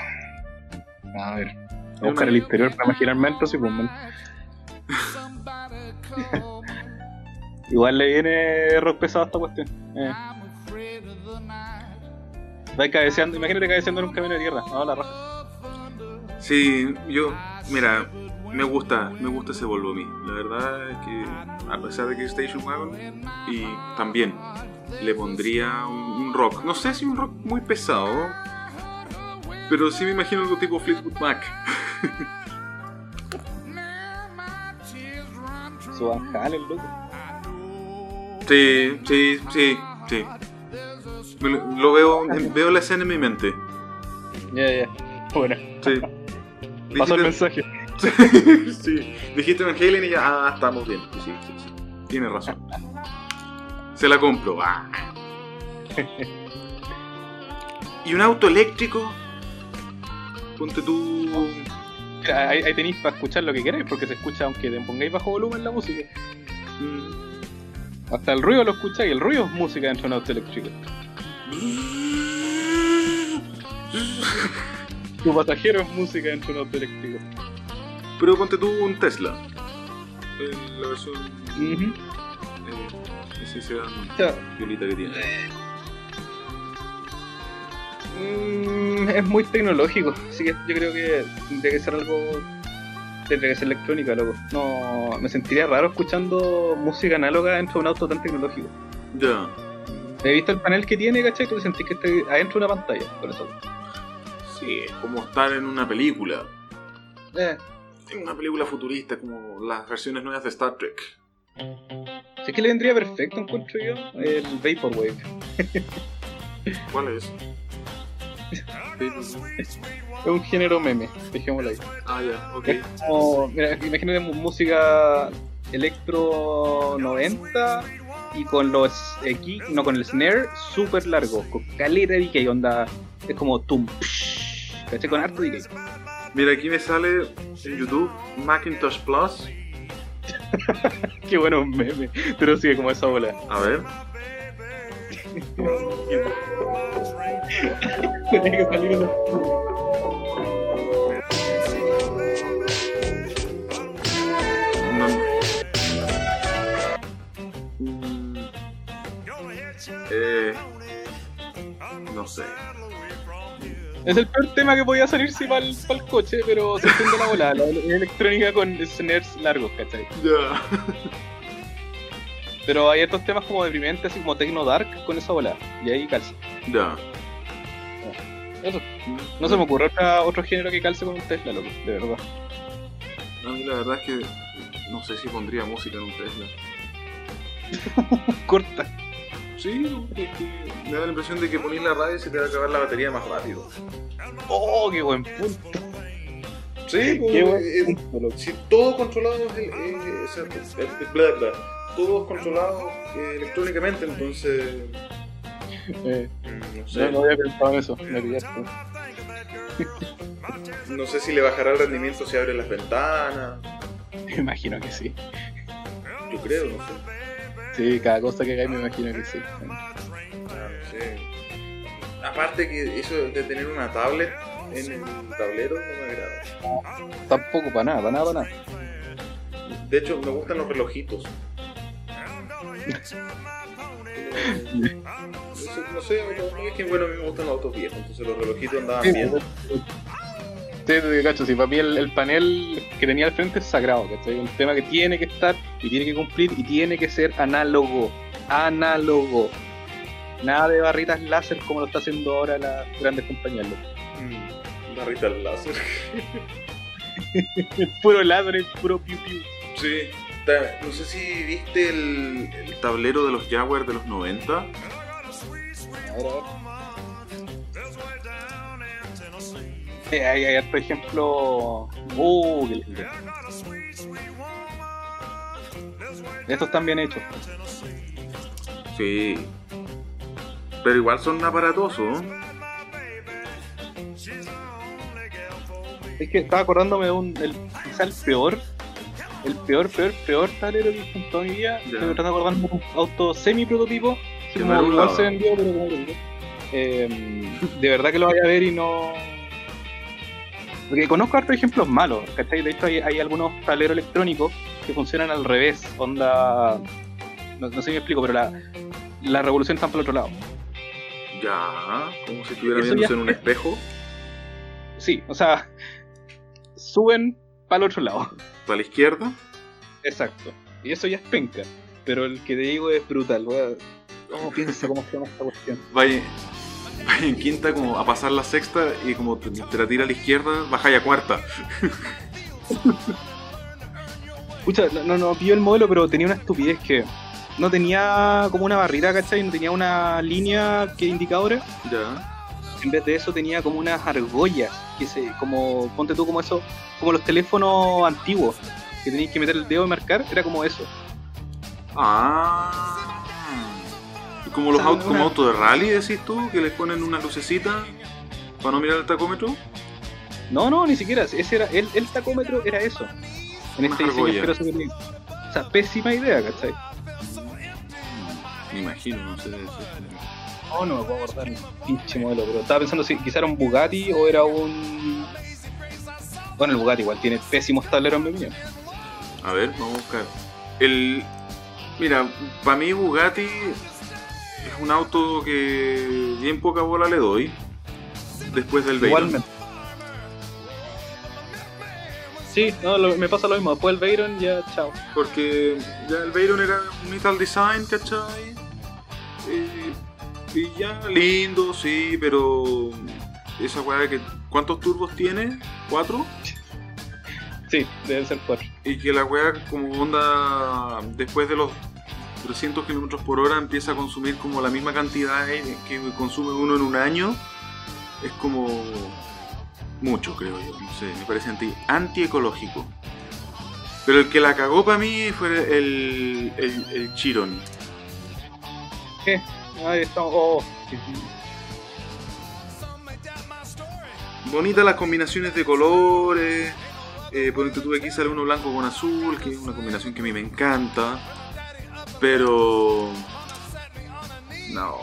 [SPEAKER 2] a ver, voy a buscar el interior para imaginarme dentro, sí, pues. <laughs> Igual le viene rock pesado a esta cuestión. Eh. Va cabeceando, imagínate cabeceando en un camino de tierra. No, la raja.
[SPEAKER 1] Sí, yo, mira, me gusta, me gusta ese Volvo a mí. La verdad es que, a pesar de que es Station Wagon, y también le pondría un, un rock. No sé si un rock muy pesado, pero sí me imagino algo tipo Fleetwood Mac.
[SPEAKER 2] Su Van Halen, loco.
[SPEAKER 1] Sí, sí, sí, sí. Lo, veo, <laughs> veo la escena en mi mente.
[SPEAKER 2] Ya, ya. Bueno,
[SPEAKER 1] Sí. <laughs>
[SPEAKER 2] pasó el mensaje. <laughs>
[SPEAKER 1] sí, dijiste Van Halen y ya, ah, estamos bien. Sí, sí, sí. Tienes razón. Se la compro. Ah. ¿Y un auto eléctrico? Ponte tú.
[SPEAKER 2] Ahí, ahí tenéis para escuchar lo que queráis, porque se escucha aunque te pongáis bajo volumen la música.
[SPEAKER 1] mm,
[SPEAKER 2] Hasta el ruido lo escucháis, el ruido es música dentro de un auto eléctrico. Tu pasajero es música dentro de un auto eléctrico.
[SPEAKER 1] Pero ponte tú un Tesla. Eh, La versión. Eh, ese violita que tiene.
[SPEAKER 2] mm, es muy tecnológico, así que yo creo que tendría que ser algo. Tendría que ser electrónica, loco. No, me sentiría raro escuchando música análoga dentro de un auto tan tecnológico.
[SPEAKER 1] Ya.
[SPEAKER 2] He visto el panel que tiene, ¿cachai? Tú sentís que estás adentro de una pantalla con eso.
[SPEAKER 1] Sí, es como estar en una película.
[SPEAKER 2] Eh,
[SPEAKER 1] En una película futurista, como las versiones nuevas de Star Trek.
[SPEAKER 2] si es que le vendría perfecto, encuentro yo, el Vaporwave.
[SPEAKER 1] ¿Cuál es?
[SPEAKER 2] Es un género meme, dejémoslo ahí.
[SPEAKER 1] Ah, ya, ok.
[SPEAKER 2] Es como, mira, imagínate música electro 90 y con los aquí, no con el snare súper largo, con caleta de decay, onda, es como tum, psh. Con harto decay.
[SPEAKER 1] Mira, aquí me sale en YouTube Macintosh Plus. <laughs>
[SPEAKER 2] Qué bueno meme, pero sigue como esa bola.
[SPEAKER 1] A ver. <laughs>
[SPEAKER 2] Tiene que salir
[SPEAKER 1] no sé.
[SPEAKER 2] Es el peor tema que podía salirse para el, coche, pero se entiende la bola. La electrónica con snares largos, ¿cachai?
[SPEAKER 1] Ya.
[SPEAKER 2] Pero hay estos temas como deprimentes, así como Tecno Dark con esa bola. Y ahí calza.
[SPEAKER 1] Ya.
[SPEAKER 2] Eso. No se me ocurre otro género que calce con un Tesla, loco, de verdad.
[SPEAKER 1] A mí la verdad es que no sé si pondría música en un Tesla. <laughs>
[SPEAKER 2] Corta.
[SPEAKER 1] Sí, me da la impresión de que ponís la radio y se te va a acabar la batería más rápido.
[SPEAKER 2] Oh, qué buen punto.
[SPEAKER 1] Sí,
[SPEAKER 2] qué
[SPEAKER 1] pues, si todo controlado es el, el, bla, bla, todo controlado eh, electrónicamente, entonces
[SPEAKER 2] eh, no, sé. no, había pensado en eso, me pillaste. <laughs>
[SPEAKER 1] no sé si le bajará el rendimiento si abre las ventanas.
[SPEAKER 2] Me <laughs> imagino que sí.
[SPEAKER 1] Yo creo, no sé.
[SPEAKER 2] Sí, cada cosa que hagáis me imagino que sí.
[SPEAKER 1] Aparte que eso de tener una tablet en el tablero no me agrada.
[SPEAKER 2] Tampoco para nada, para nada, para nada.
[SPEAKER 1] De hecho, me gustan los relojitos. <laughs> no sé, es que bueno, a mí me gustan los autos viejos, entonces los relojitos andaban bien.
[SPEAKER 2] Sí, cacho, sí, para mí el, panel que tenía al frente es sagrado, ¿cachai? Un tema que tiene que estar y tiene que cumplir y tiene que ser análogo. Análogo. Nada de barritas láser como lo está haciendo ahora las grandes compañías.
[SPEAKER 1] Mm, barritas láser. <laughs>
[SPEAKER 2] puro láser, puro piu piu.
[SPEAKER 1] Sí. No sé si viste el, el tablero de los Jaguar de los 90. Ahora,
[SPEAKER 2] hay, hay por ejemplo. Uh, Estos están bien hechos.
[SPEAKER 1] Sí. Pero igual son aparatosos.
[SPEAKER 2] Es que estaba acordándome de un. El, quizá el peor. El peor, peor, peor tablero que he visto en toda mi vida. Estoy tratando de acordarme de un auto semi-prototipo. Como igual se vendió, pero como eh, De verdad que lo vaya a ver y no porque conozco hartos ejemplos malos, ¿cachai? De hecho, hay, algunos tableros electrónicos que funcionan al revés. Onda. No, sé si me explico, pero la, la revolución está por el otro lado.
[SPEAKER 1] Ya, como si estuviera viéndose en un espejo. <laughs>
[SPEAKER 2] Sí, o sea, suben para el otro lado.
[SPEAKER 1] ¿Para la izquierda?
[SPEAKER 2] Exacto. Y eso ya es penca. Pero el que te digo es brutal. ¿Cómo piensa cómo se llama esta cuestión?
[SPEAKER 1] Vaya, en quinta como a pasar la sexta y como te, la tira a la izquierda, bajáis a cuarta.
[SPEAKER 2] Escucha, no, no pillo el modelo, pero tenía una estupidez que no tenía como una barrita, ¿cachai? No tenía una línea que indicadora.
[SPEAKER 1] Ya.
[SPEAKER 2] En vez de eso tenía como unas argollas, que se, como, ponte tú como eso, como los teléfonos antiguos, que tenías que meter el dedo y marcar, era como eso.
[SPEAKER 1] Ah como los autos, como autos de rally, decís tú, que les ponen una lucecita para no mirar el tacómetro.
[SPEAKER 2] No, no, ni siquiera. Ese era el, el tacómetro era eso. En este diseño O sea, pésima idea, ¿cachai?
[SPEAKER 1] Me imagino, no sé.
[SPEAKER 2] No, no me puedo acordar el pinche modelo, pero estaba pensando si quizá era un Bugatti o era un. Bueno, el Bugatti igual tiene pésimos tableros en mi opinión.
[SPEAKER 1] A ver, vamos a buscar. El. Mira, para mí Bugatti es un auto que bien poca bola le doy después del Veyron. Igualmente.
[SPEAKER 2] Sí, no, me pasa lo mismo. Después del Veyron ya chao.
[SPEAKER 1] Porque ya el Veyron era un metal design, ¿cachai? Eh, y ya lindo, sí, pero esa weá que. ¿Cuántos turbos tiene? ¿Cuatro?
[SPEAKER 2] Sí, deben ser cuatro.
[SPEAKER 1] Y que la weá como onda después de los 300 kilómetros por hora empieza a consumir como la misma cantidad que consume uno en un año, es como mucho, creo yo. No sé, me parece anti, antiecológico. Pero el que la cagó para mí fue el, el, el Chiron.
[SPEAKER 2] ¿Qué? Ahí está. Oh.
[SPEAKER 1] Bonitas las combinaciones de colores. Eh, por tuve aquí sale uno blanco con azul, que es una combinación que a mí me encanta. Pero. No.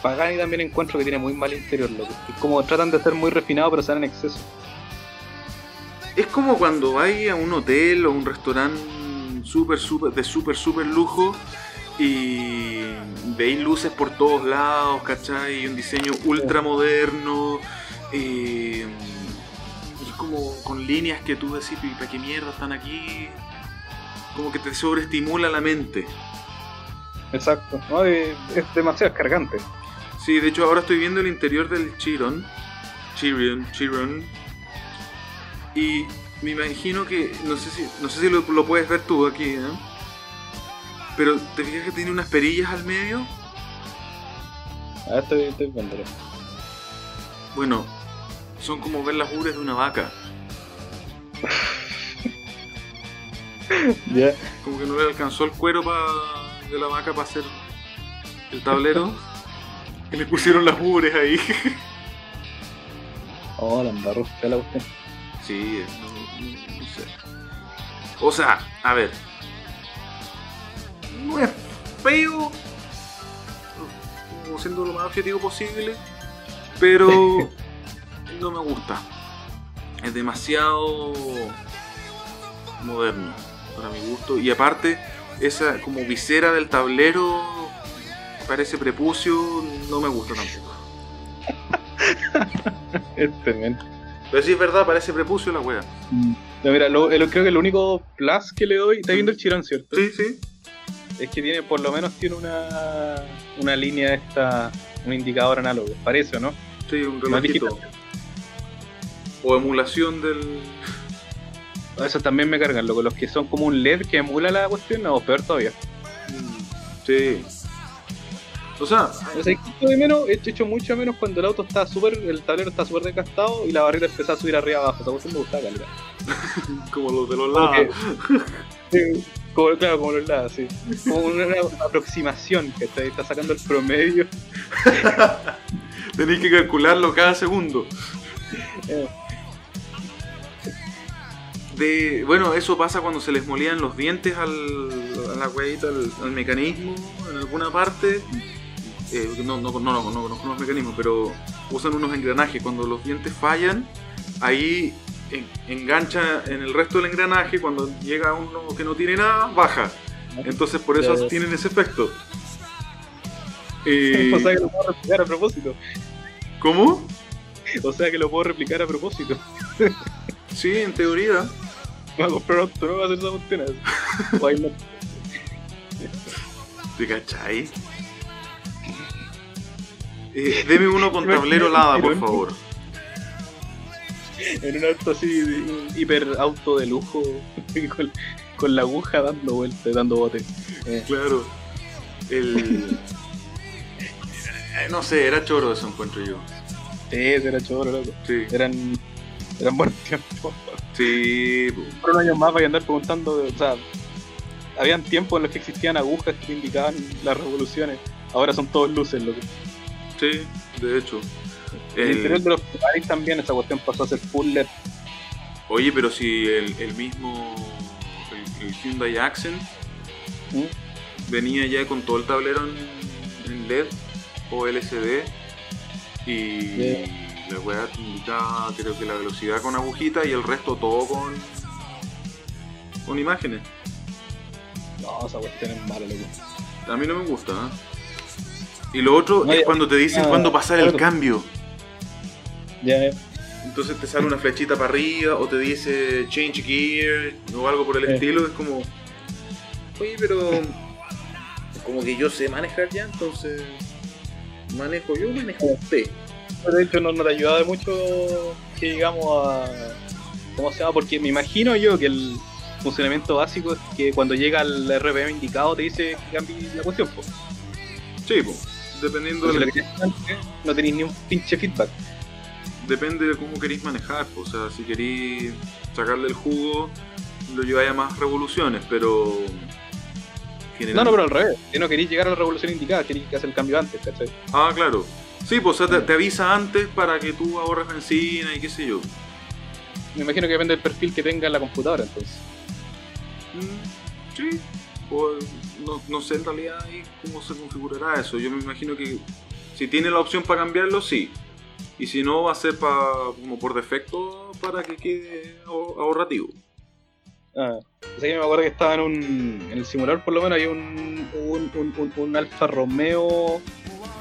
[SPEAKER 2] Pagani también encuentro que tiene muy mal interior, loco. Es como tratan de ser muy refinados, pero salen en exceso.
[SPEAKER 1] Es como cuando vais a un hotel o un restaurante super, super, de super, super lujo Y veis luces por todos lados, ¿cachai? Y un diseño ultra moderno. eh, y como con líneas que tú decís, ¿y para qué mierda están aquí? Como que te sobreestimula la mente.
[SPEAKER 2] Exacto. No, es, es demasiado cargante.
[SPEAKER 1] Sí, de hecho ahora estoy viendo el interior del Chiron. Chiron, Chiron. Y me imagino que, no sé si, no sé si lo, lo puedes ver tú aquí, ¿eh? Pero te fijas que tiene unas perillas al medio.
[SPEAKER 2] A ver, estoy, estoy viéndolo.
[SPEAKER 1] Bueno, son como ver las ubres de una vaca. <laughs> <laughs>
[SPEAKER 2] Ya.
[SPEAKER 1] Como que no le alcanzó el cuero pa- de la vaca para hacer el tablero. y le pusieron las ubres ahí. <laughs>
[SPEAKER 2] Oh, la embarró. La busqué.
[SPEAKER 1] Sí, no, no- no sé. O sea, a ver. No es feo. Como siendo lo más objetivo posible. Pero <laughs> no me gusta. Es demasiado moderno para mi gusto. Y aparte, esa como visera del tablero parece prepucio, no me gusta tampoco. <laughs>
[SPEAKER 2] Es tremendo.
[SPEAKER 1] Pero sí es verdad, parece prepucio la wea.
[SPEAKER 2] No, mira, lo- creo que el único plus que le doy, está viendo el chirón, ¿cierto?
[SPEAKER 1] Sí, sí.
[SPEAKER 2] Es que tiene, por lo menos tiene una, una línea esta, un indicador análogo, parece, ¿o no?
[SPEAKER 1] Sí, un relojito. O emulación del.
[SPEAKER 2] Eso también me cargan, loco, los que son como un LED que emula la cuestión, no, peor todavía.
[SPEAKER 1] Sí. O sea,
[SPEAKER 2] O sea, de menos, he hecho mucho menos cuando el auto está súper, el tablero está súper desgastado y la barrita empezó a subir arriba abajo, esa cuestión me gustaba, calidad. <laughs>
[SPEAKER 1] como los de los lados. <laughs>
[SPEAKER 2] Como, claro, como los lados, sí. Como una, una aproximación que está, está sacando el promedio. <laughs>
[SPEAKER 1] Tenéis que calcularlo cada segundo.
[SPEAKER 2] Eh.
[SPEAKER 1] De, bueno, eso pasa cuando se les molían los dientes al, a la huevita, al, al mecanismo en alguna parte. Eh, no, no, no, no, no conozco los mecanismos, pero usan unos engranajes. Cuando los dientes fallan, ahí en- engancha en el resto del engranaje. Cuando llega uno que no tiene nada, baja. Entonces por eso tienen ese efecto. Eh, <laughs>
[SPEAKER 2] O sea que lo puedo replicar a propósito.
[SPEAKER 1] ¿Cómo?
[SPEAKER 2] O sea que lo puedo replicar a propósito.
[SPEAKER 1] Sí, en teoría.
[SPEAKER 2] Me voy a comprar un auto nuevo a hacer esa cuestión.
[SPEAKER 1] ¿Te cachai? Eh, deme uno con tablero lada, por favor.
[SPEAKER 2] En un auto así, un hiper auto de lujo, <laughs> con, con la aguja dando vueltas, dando botes. Eh,
[SPEAKER 1] Claro. El. Eh, No sé, era choro eso encuentro yo.
[SPEAKER 2] sí, era choro, loco.
[SPEAKER 1] Sí,
[SPEAKER 2] Eran, eran buenos tiempos.
[SPEAKER 1] Sí. po.
[SPEAKER 2] Por unos años más vaya a andar preguntando, o sea, habían tiempos en los que existían agujas que indicaban las revoluciones. Ahora son todos luces, loco.
[SPEAKER 1] Sí, de hecho.
[SPEAKER 2] El interior
[SPEAKER 1] El-
[SPEAKER 2] de los Ferraris también, esa cuestión pasó a ser full LED.
[SPEAKER 1] Oye, pero si el, el mismo. El, el Hyundai Accent
[SPEAKER 2] ¿Mm?
[SPEAKER 1] venía ya con todo el tablero en, en LED o LCD y. la weá indicaba creo que la velocidad con agujita y el resto todo con con imágenes.
[SPEAKER 2] No, esa cuestión es mala, loco.
[SPEAKER 1] A mí no me gusta. ¿eh? Y lo otro
[SPEAKER 2] No,
[SPEAKER 1] es
[SPEAKER 2] ya-
[SPEAKER 1] cuando te dicen
[SPEAKER 2] ah,
[SPEAKER 1] cuándo pasar el cambio.
[SPEAKER 2] Ya, ya.
[SPEAKER 1] Entonces te sale una flechita para arriba o te dice change gear o algo por el
[SPEAKER 2] Sí.
[SPEAKER 1] estilo. Es como, oye, pero como que yo sé manejar ya, entonces manejo yo, manejo usted.
[SPEAKER 2] De hecho no, no te ayudaba de mucho que llegamos a... ¿Cómo se llama? Porque me imagino yo que el funcionamiento básico es que cuando llega el RPM indicado te dice que cambie la cuestión. Po.
[SPEAKER 1] Sí, po, dependiendo
[SPEAKER 2] si
[SPEAKER 1] del-
[SPEAKER 2] lo antes, no tenéis ni un pinche feedback.
[SPEAKER 1] depende de cómo queréis manejar. po. O sea, si queréis sacarle el jugo, lo lleváis a más revoluciones, pero.
[SPEAKER 2] No, no, pero al revés. Si no queréis llegar a la revolución indicada, queréis que hacer el cambio antes, ¿cachai?
[SPEAKER 1] Ah, claro. Sí, pues o sea, te, te avisa antes para que tú ahorres benzina y qué sé yo.
[SPEAKER 2] Me imagino que depende del perfil que tenga la computadora, entonces.
[SPEAKER 1] Mm, sí. O, no, no sé en realidad ahí cómo se configurará eso. Yo me imagino que si tiene la opción para cambiarlo, sí. Y si no, va a ser pa- como por defecto para que quede ahor- ahorrativo.
[SPEAKER 2] Ah, o sea que me acuerdo que estaba en un. En el simulador, por lo menos, hay un. Un, un, un, un Alfa Romeo.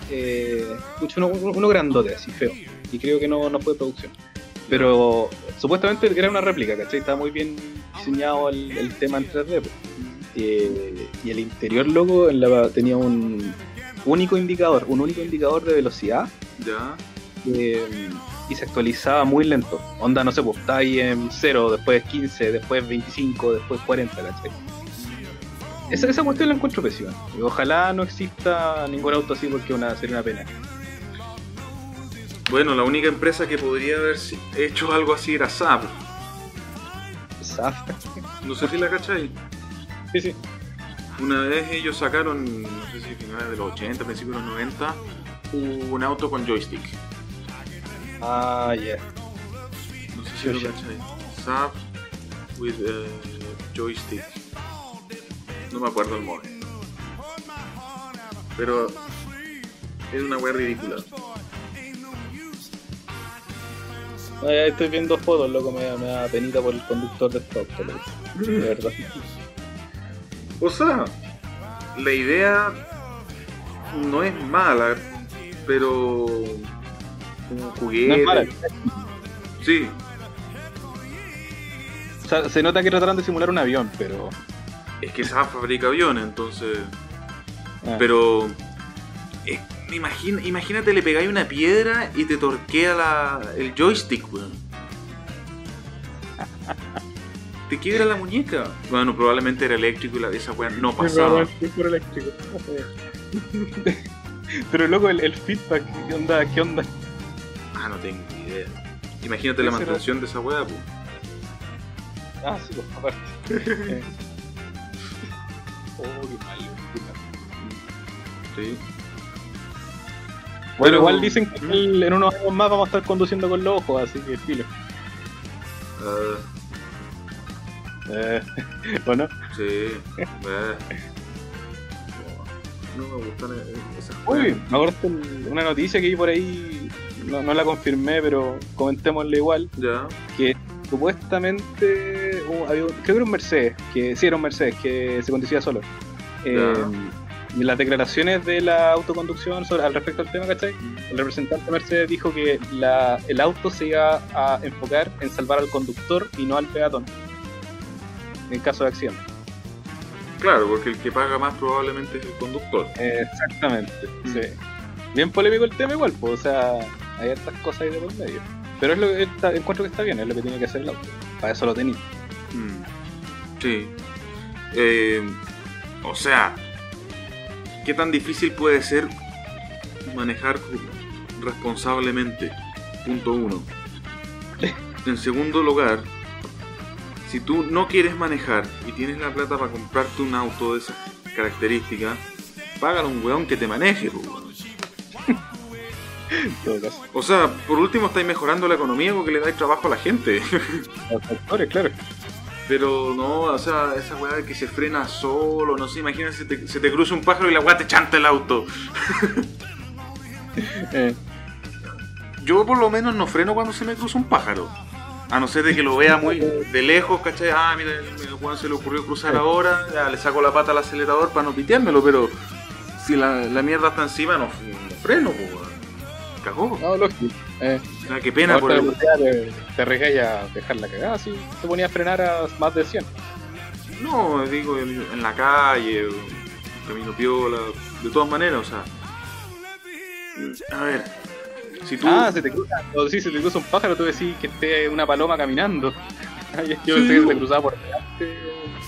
[SPEAKER 2] Eh, uno, uno grandote, así feo. Y creo que no, no fue de producción. Pero supuestamente era una réplica, ¿cachai? Estaba muy bien diseñado el, el tema en 3D. pues. Eh, y el interior, loco, en la- tenía un único indicador, un único indicador de velocidad
[SPEAKER 1] Ya.
[SPEAKER 2] eh, y se actualizaba muy lento. Onda, no sé, pues está ahí en 0, después 15, después 25, después 40, ¿cachai? Esa, esa cuestión la encuentro pésima. Y ojalá no exista ningún auto así porque una, sería una pena.
[SPEAKER 1] Bueno, la única empresa que podría haber hecho algo así era Saab.
[SPEAKER 2] Zaf.
[SPEAKER 1] No sé si la cachai.
[SPEAKER 2] Sí, sí.
[SPEAKER 1] Una vez ellos sacaron, no sé si finales de los 80, principios de los 90, un auto con joystick.
[SPEAKER 2] Ah, ya.
[SPEAKER 1] No sé si lo
[SPEAKER 2] Joystick.
[SPEAKER 1] cachai. Saab with eh, joystick. No me acuerdo el modelo. Pero es una wea ridícula.
[SPEAKER 2] Estoy viendo fotos, loco, me, da- me da penita por el conductor de este auto. De verdad. <laughs>
[SPEAKER 1] O sea, la idea no es mala, pero como
[SPEAKER 2] No
[SPEAKER 1] juguete.
[SPEAKER 2] es mala.
[SPEAKER 1] Sí,
[SPEAKER 2] O sea, se nota que trataron de simular un avión, pero.
[SPEAKER 1] Es que Saab fabrica aviones, entonces.
[SPEAKER 2] ah.
[SPEAKER 1] Pero. eh, imagina- imagínate, le pegáis una piedra y te torquea la, el joystick, weón. Te quiebra la muñeca. Bueno, probablemente era eléctrico y la, esa weá no pasaba.
[SPEAKER 2] eléctrico. <laughs> Pero loco, el, el feedback, ¿qué onda? ¿Qué onda?
[SPEAKER 1] Ah, no tengo ni idea. Imagínate la mantención de esa weá, pues.
[SPEAKER 2] Ah, sí, pues, aparte. <laughs> Oh, qué mal.
[SPEAKER 1] Sí.
[SPEAKER 2] Bueno, igual dicen que el- en unos años más vamos a estar conduciendo con los ojos, así que filo.
[SPEAKER 1] Ah,
[SPEAKER 2] Eh, <laughs> bueno,
[SPEAKER 1] sí. eh. No, me gustan eh, esas
[SPEAKER 2] uy,
[SPEAKER 1] weas.
[SPEAKER 2] me acuerdo una noticia que vi por ahí, no, no la confirmé, pero comentémosle igual,
[SPEAKER 1] Ya.
[SPEAKER 2] que supuestamente uh, había creo que era un Mercedes, que sí era un Mercedes, que se conducía solo. Eh, y las declaraciones de la autoconducción sobre, al respecto al tema, ¿cachai? El representante Mercedes dijo que la, el auto se iba a enfocar en salvar al conductor y no al peatón, en caso de accidente.
[SPEAKER 1] Claro, porque el que paga más probablemente es el conductor.
[SPEAKER 2] Exactamente, sí. Bien polémico el tema igual, pues, o sea, hay hartas cosas ahí de por medio. Pero es lo que está- encuentro que está bien, es lo que tiene que hacer el auto. Para eso lo tenía.
[SPEAKER 1] Mm. Sí. Eh, o sea, ¿qué tan difícil puede ser manejar responsablemente? Punto uno. En segundo lugar, si tú no quieres manejar y tienes la plata para comprarte un auto de esas características, págale a un weón que te maneje. <laughs> O sea, por último estáis mejorando la economía porque le dais trabajo a la gente.
[SPEAKER 2] Los factores, claro.
[SPEAKER 1] Pero no, o sea, esa weá de que se frena solo, no sé, imagínate se te, se te cruza un pájaro y la weá te chanta el auto. <laughs>
[SPEAKER 2] Eh,
[SPEAKER 1] Yo por lo menos no freno cuando se me cruza un pájaro. A no ser de que lo vea muy de lejos, ¿cachai? Ah, mira, el weón se le ocurrió cruzar ahora, ya le saco la pata al acelerador para no piteármelo, pero si la, la mierda está encima, no, no freno, pues. Cagó.
[SPEAKER 2] no, lógico. Eh,
[SPEAKER 1] Ah, qué pena por el...
[SPEAKER 2] te, te arriesgáis a dejar la cagada, si te ponías a frenar a más de 100.
[SPEAKER 1] No, digo, en, la calle, camino piola, de todas maneras, o sea. A ver, si tú.
[SPEAKER 2] Ah, se te cruza, o sí, se te cruza un pájaro, tú decís que esté una paloma caminando. <laughs> Yo
[SPEAKER 1] Sí,
[SPEAKER 2] pensé que se te cruzaba por delante,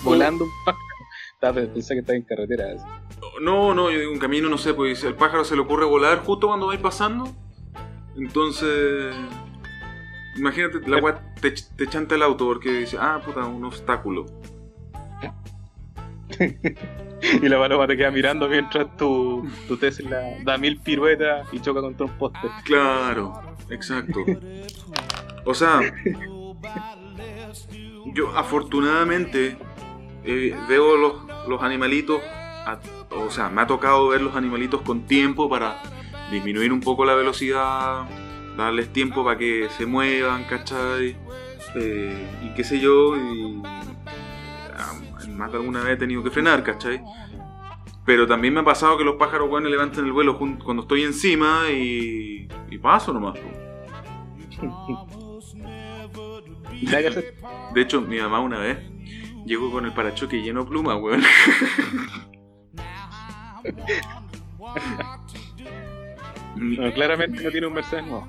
[SPEAKER 2] volando un pájaro. Pensé que estaba en carretera. así.
[SPEAKER 1] No, no, yo digo un camino, no sé, pues si al pájaro se le ocurre volar justo cuando vais pasando. Entonces. Imagínate, la weá te, te chanta el auto porque dice, ah, puta, un obstáculo. <laughs>
[SPEAKER 2] Y la paloma te queda mirando mientras tu, tu Tesla da mil piruetas y choca contra un poste.
[SPEAKER 1] Claro, exacto. O sea, yo afortunadamente eh, veo los, los animalitos, a- o sea, me ha tocado ver los animalitos con tiempo para disminuir un poco la velocidad, darles tiempo para que se muevan, ¿cachai? Eh, y qué sé yo, y más de alguna vez he tenido que frenar, ¿cachai? Pero también me ha pasado que los pájaros, weón, levantan el vuelo cuando estoy encima y, y paso nomás. <laughs> De hecho, mi mamá una vez llegó con el parachoque lleno de plumas, weón. <laughs>
[SPEAKER 2] No, claramente no tiene un Mercedes nuevo.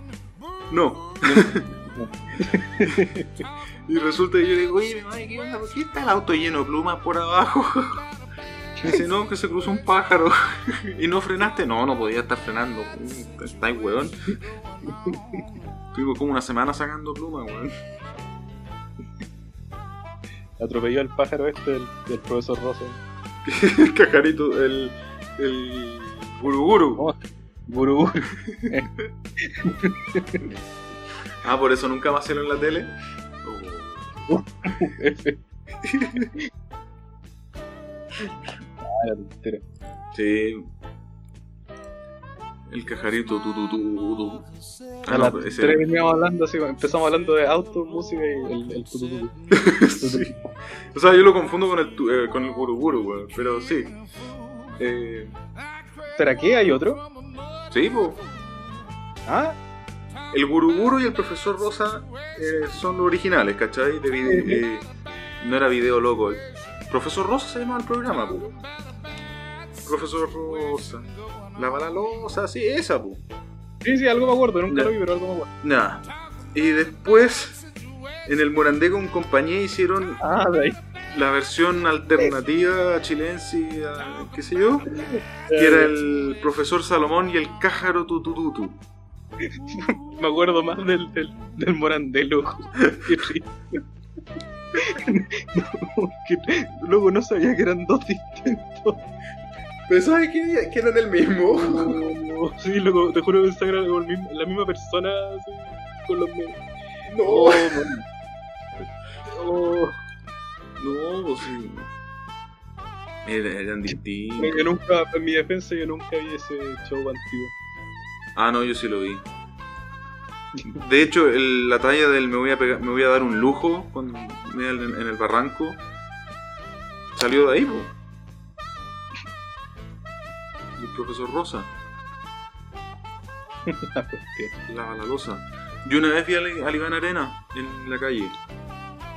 [SPEAKER 1] No. <laughs> y resulta que yo le digo, oye, mamá, ¿qué onda? ¿Por qué está el auto lleno de plumas por abajo? Me dice, no, que se cruzó un pájaro. <laughs> ¿Y no frenaste? No, no podía estar frenando. Está ahí, weón. Estuve como una semana sacando plumas, weón.
[SPEAKER 2] Atropelló al pájaro este del, del profesor Rosa. <laughs>
[SPEAKER 1] El cajarito, el. el. guruguru.
[SPEAKER 2] Oh. Buru. <laughs>
[SPEAKER 1] Ah, por eso nunca más en la tele. <laughs> Oh. Sí. El cajarito, tu, tu, tu, tu. Ah,
[SPEAKER 2] A
[SPEAKER 1] no,
[SPEAKER 2] las
[SPEAKER 1] pero ese
[SPEAKER 2] tres
[SPEAKER 1] era-
[SPEAKER 2] veníamos hablando así, empezamos hablando de auto, música y el, el tututu. <laughs>
[SPEAKER 1] Sí. O sea, yo lo confundo con el, tu- eh, con el weón. Pero sí. Eh,
[SPEAKER 2] ¿Será que hay otro?
[SPEAKER 1] Sí, po.
[SPEAKER 2] Ah,
[SPEAKER 1] El guruguru y el profesor Rosa eh, son los originales, ¿cachai? De vide- eh, no era video loco. El profesor Rosa se llamaba el programa, po. Profesor Rosa. La balalosa, sí, esa, po.
[SPEAKER 2] sí, sí, algo me acuerdo, nunca lo vi, pero algo me acuerdo.
[SPEAKER 1] Nada. Y después, en el Morandé con compañía hicieron
[SPEAKER 2] Ah, de ahí.
[SPEAKER 1] La versión alternativa chilense, a- qué sé yo, que era el profesor Salomón y el cájaro tutututu. <laughs>
[SPEAKER 2] Me acuerdo más del, del, del Morandelo. <laughs> Qué. No, que- luego no sabía que eran dos distintos.
[SPEAKER 1] Pero ¿sabes que, que eran el mismo?
[SPEAKER 2] Oh, sí, loco, te juro que pensaba la misma persona así, con los.
[SPEAKER 1] No,
[SPEAKER 2] Oh. Oh,
[SPEAKER 1] no, pues sí. Era- eran distintos.
[SPEAKER 2] yo nunca, en mi defensa, yo nunca vi ese show antiguo.
[SPEAKER 1] Ah, no, yo sí lo vi. De hecho, el- la talla del me voy a pegar- me voy a dar un lujo cuando me en, en el barranco salió de ahí, po. El profesor Rosa, <laughs>
[SPEAKER 2] ¿qué?
[SPEAKER 1] la balalosa. Yo una vez vi al, al Iván Arena en la calle,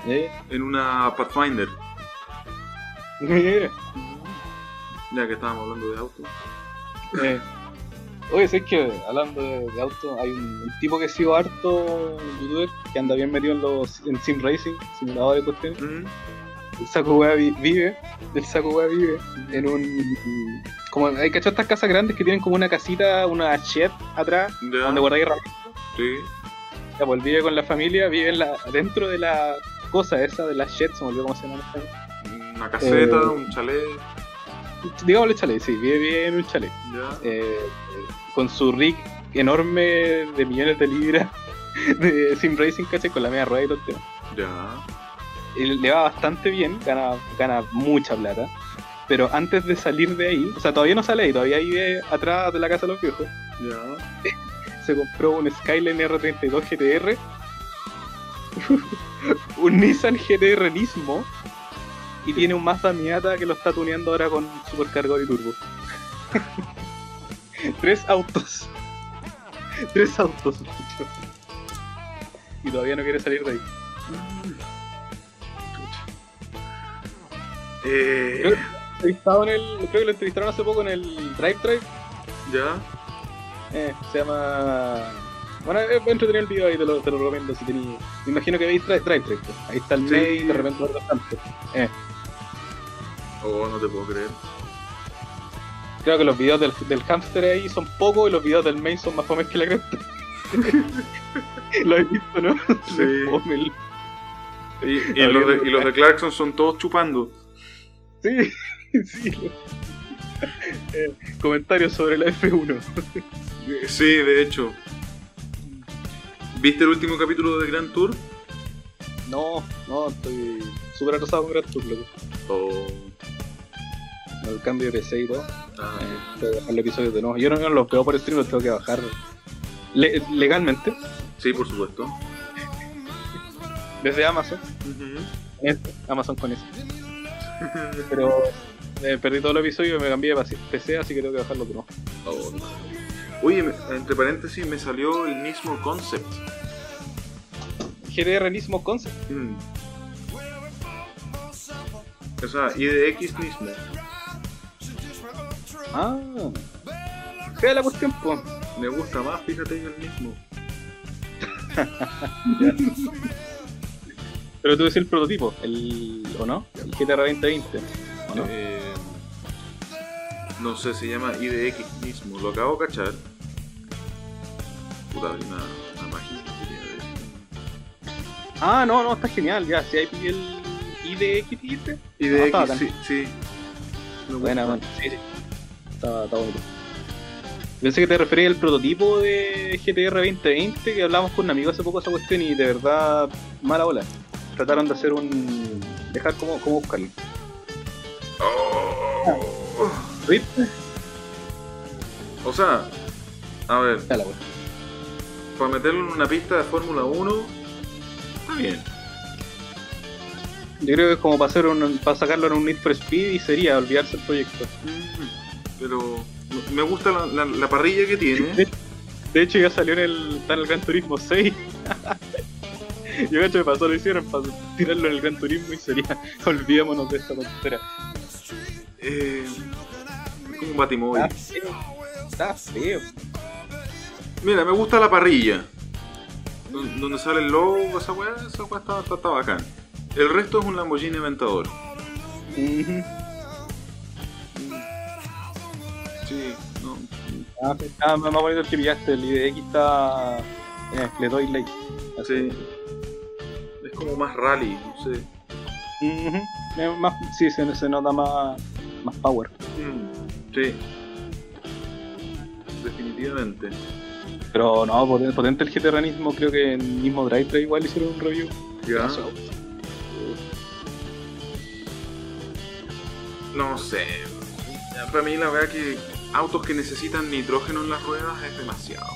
[SPEAKER 2] ¿Eh?
[SPEAKER 1] en una Pathfinder, ya que estábamos hablando de auto.
[SPEAKER 2] Eh. Oye, sé que hablando de, de auto, hay un, un tipo que sigo harto, un youtuber, que anda bien metido en los en sim racing, simuladores de cuestiones.
[SPEAKER 1] Mm,
[SPEAKER 2] El saco wea vi- vive, el saco wea vive en un. Como hay cachado estas casas grandes que tienen como una casita, una shed atrás, donde guardáis herramientas.
[SPEAKER 1] sí.
[SPEAKER 2] Ya, pues vive con la familia, vive en la, dentro de la cosa esa de la shed, se me olvidó cómo se llama.
[SPEAKER 1] Una caseta,
[SPEAKER 2] Eh,
[SPEAKER 1] un chalet,
[SPEAKER 2] Digámosle chalet, sí, vive, vive en un chalet. eh, con su rig enorme de millones de libras <laughs> de sim racing, ¿cachai? Con la media rueda y todo el tema.
[SPEAKER 1] Ya.
[SPEAKER 2] Le va bastante bien, gana, gana mucha plata. Pero antes de salir de ahí, o sea, todavía no sale ahí, todavía vive atrás de la casa de los viejos.
[SPEAKER 1] Ya. <laughs>
[SPEAKER 2] Se compró un Skyline R32 GTR, <laughs> un Nissan GTR Nismo y tiene un Mazda Miata que lo está tuneando ahora con supercargador y turbo. <laughs> Tres autos. <laughs> Tres autos. y todavía no quiere salir de ahí.
[SPEAKER 1] Eh,
[SPEAKER 2] Entrevistado en el, creo que lo entrevistaron hace poco en el Drive Drive.
[SPEAKER 1] ya.
[SPEAKER 2] Eh, se llama. Bueno, es entretenido el video ahí, te lo, te lo recomiendo si tenéis. Me imagino que veis Drive pues. Ahí está el
[SPEAKER 1] Sí.
[SPEAKER 2] mail, de repente lo bastante.
[SPEAKER 1] Oh, no te puedo creer.
[SPEAKER 2] Creo que los videos del, del hamster ahí son pocos y los videos del mail son más fomes que la cresta. <laughs> lo has visto, ¿no?
[SPEAKER 1] Sí. <laughs> Y los de, y los de Clarkson son todos chupando.
[SPEAKER 2] Sí, <laughs> sí. Eh, comentarios sobre la F1.
[SPEAKER 1] Sí, de hecho. ¿Viste el último capítulo de Grand Tour?
[SPEAKER 2] No, no, estoy súper atrasado con Grand Tour, loco.
[SPEAKER 1] Oh.
[SPEAKER 2] El cambio de PC y todo.
[SPEAKER 1] Ah,
[SPEAKER 2] Eh, tengo que bajar los episodios de nuevo. Yo no, no los veo por stream, los tengo que bajar le- legalmente
[SPEAKER 1] sí, por supuesto.
[SPEAKER 2] desde Amazon. Este, Amazon con eso. <laughs> Pero eh, perdí todo el episodio y me cambié de PC, así que tengo que bajarlo de nuevo.
[SPEAKER 1] Oh, no. Oye, entre paréntesis, me salió el mismo concept.
[SPEAKER 2] GDR mismo concept.
[SPEAKER 1] Mm. O sea, IDX mismo.
[SPEAKER 2] Ah. Sea la cuestión.
[SPEAKER 1] Me gusta más, fíjate, el mismo. <laughs>
[SPEAKER 2] Pero tú decís el prototipo, el. ¿o no? El GTR 2020. ¿O no?
[SPEAKER 1] Eh, no sé, se llama IDX mismo. Lo acabo de cachar. Puta, hay una, una página quería ver.
[SPEAKER 2] Ah, no, no, está genial, ya. Si hay el IDX, dijiste.
[SPEAKER 1] IDX,
[SPEAKER 2] Ah, está bacán.
[SPEAKER 1] sí, sí. Me
[SPEAKER 2] Buena, bueno, sí, sí. Está, está bonito. Pensé que te referías al prototipo de GTR 2020 que hablamos con un amigo hace poco de esa cuestión y de verdad, mala bola. Trataron de hacer un. dejar cómo, cómo buscarlo.
[SPEAKER 1] Oh.
[SPEAKER 2] ¿Viste?
[SPEAKER 1] O sea, a ver. Para meterlo en una pista de Fórmula 1, está bien.
[SPEAKER 2] Yo creo que es como para, hacer un, para sacarlo en un Need for Speed y sería olvidarse el proyecto.
[SPEAKER 1] Pero me gusta la, la- la parrilla que tiene.
[SPEAKER 2] De, de hecho, ya salió en el, está en el Gran Turismo 6. <laughs> Yo cacho que pasó, lo hicieron para tirarlo en el Gran Turismo y sería <laughs> olvidémonos de esta tontera.
[SPEAKER 1] Eh, es como un batimóvil.
[SPEAKER 2] Está feo. Está feo.
[SPEAKER 1] Mira, me gusta la parrilla. Don- Donde sale el logo, esa weá, esa weá está, está, está bacán. El resto es un Lamborghini Aventador. Sí, no.
[SPEAKER 2] Ah. Ah, más bonito el que pillaste, el IDX está. Eh, le doy like.
[SPEAKER 1] Sí. Es como más rally, no sé.
[SPEAKER 2] Ujú. Es más, sí, se, se nota más, más power.
[SPEAKER 1] Mm, Sí. Definitivamente.
[SPEAKER 2] Pero no, potente, el GT mismo, creo que en el mismo Drive Trail igual hicieron un review.
[SPEAKER 1] Ya. No sé. Para mí la verdad que autos que necesitan nitrógeno en las ruedas es demasiado.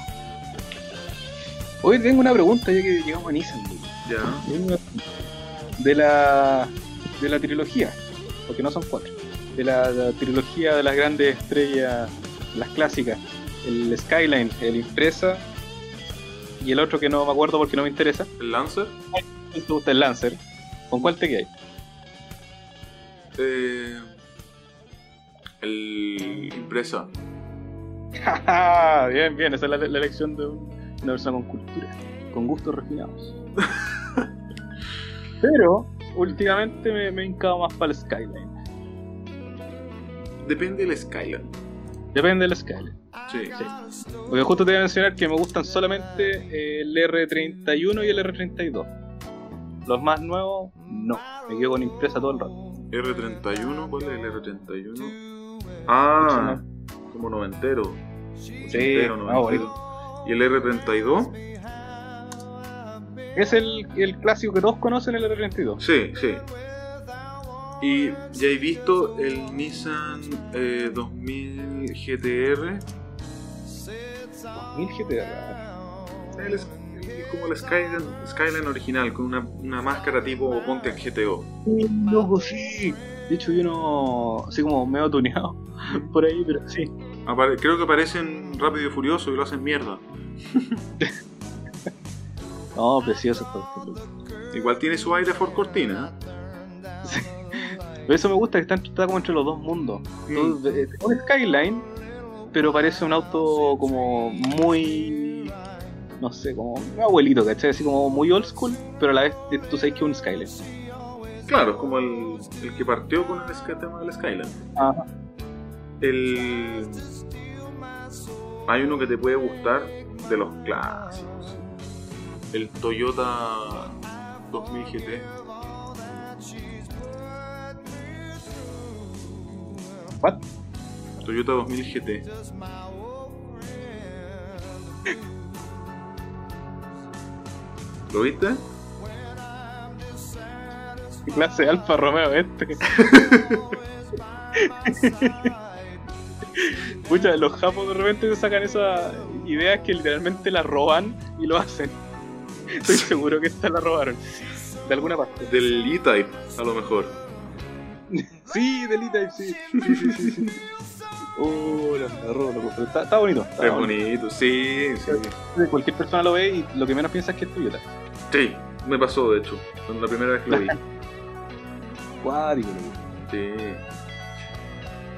[SPEAKER 2] Hoy tengo una pregunta ya que llegamos a Nissan.
[SPEAKER 1] Ya.
[SPEAKER 2] De la, de la trilogía, porque no son cuatro. De la, la trilogía de las grandes estrellas, las clásicas. El Skyline, el Impresa y el otro que no me acuerdo porque no me interesa.
[SPEAKER 1] ¿El Lancer?
[SPEAKER 2] ¿Cuál te gusta el Lancer? ¿Con cuál te quedas?
[SPEAKER 1] Eh, el Impresa. <laughs>
[SPEAKER 2] bien, bien, esa es la, la elección de un- una persona con cultura, con gustos refinados. <laughs> Pero últimamente me, me he hincado más para el Skyline.
[SPEAKER 1] Depende del Skyline.
[SPEAKER 2] Depende del Skyline.
[SPEAKER 1] Sí.
[SPEAKER 2] Sí. Porque justo te voy a mencionar que me gustan solamente eh, el R31 y el R32. Los más nuevos, no. Me quedo con impresa todo el rato.
[SPEAKER 1] R31, ¿cuál es el R31? Ah, como noventero. Ochentero,
[SPEAKER 2] ah,
[SPEAKER 1] noventero. ¿Y el R32?
[SPEAKER 2] Es el, el clásico que todos conocen, el R32.
[SPEAKER 1] Sí, sí. Y ya he visto el Nissan eh, 2000 GTR.
[SPEAKER 2] 1000 GTR.
[SPEAKER 1] El es, como el Skyline, Skyline original, con una, una máscara tipo Pontiac GTO.
[SPEAKER 2] Loco, sí. De hecho, yo no. Así como medio tuneado <laughs> por ahí, pero sí.
[SPEAKER 1] Apare- creo que aparecen Rápido y Furioso y lo hacen mierda. <laughs>
[SPEAKER 2] No, precioso loco.
[SPEAKER 1] Igual tiene su aire Ford Cortina.
[SPEAKER 2] Sí. Pero eso me gusta, que está, está como entre los dos mundos.
[SPEAKER 1] ¿eh?
[SPEAKER 2] Todo- eh, Un Skyline, pero parece un auto como muy. No sé, como un abuelito, ¿cachai? Así como muy old school, pero a la vez eh, tú sabes que es un Skyline.
[SPEAKER 1] Claro, es como el, el que partió con el tema del Skyline.
[SPEAKER 2] Ajá.
[SPEAKER 1] El... Hay uno que te puede gustar de los clásicos. El Toyota 2000 GT.
[SPEAKER 2] ¿What?
[SPEAKER 1] Toyota 2000 GT. ¿Lo viste?
[SPEAKER 2] ¿Qué clase de Alfa Romeo este? <laughs> Muchas de los japos de repente sacan esas ideas que literalmente la roban y lo hacen. Estoy seguro que esta la robaron. De alguna parte.
[SPEAKER 1] Del E-Type, a lo mejor.
[SPEAKER 2] Sí, del E-Type, sí. Sí, sí, sí. La agarró, loco. Pero está, está bonito. Está
[SPEAKER 1] Es bonito, sí, sí.
[SPEAKER 2] Cualquier persona lo ve y lo que menos piensa es que es Toyota.
[SPEAKER 1] Sí, me pasó de hecho, cuando la primera vez que lo vi. <laughs>
[SPEAKER 2] Cuático, loco.
[SPEAKER 1] Sí.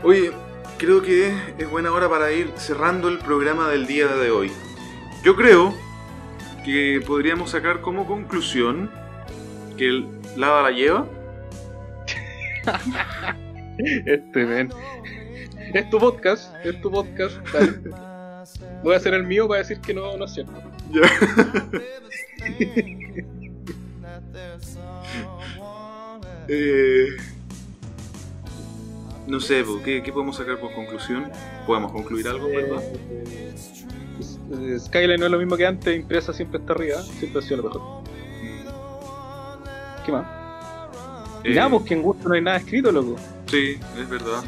[SPEAKER 1] Oye, creo que es buena hora para ir cerrando el programa del día de hoy. Yo creo que podríamos sacar como conclusión que el lava la lleva. <laughs>
[SPEAKER 2] Este, ven. Es tu podcast, es tu podcast. dale. Voy a hacer el mío para decir que no, no es cierto.
[SPEAKER 1] Ya. <laughs> Eh, no sé, ¿qué, ¿qué podemos sacar por conclusión? ¿Podemos concluir algo, verdad?
[SPEAKER 2] Eh, Skyline no es lo mismo que antes, Impresa siempre está arriba, siempre ha sido lo mejor. ¿Qué más?
[SPEAKER 1] Eh,
[SPEAKER 2] nada, pues que en gusto no hay nada escrito, loco.
[SPEAKER 1] Sí, es verdad.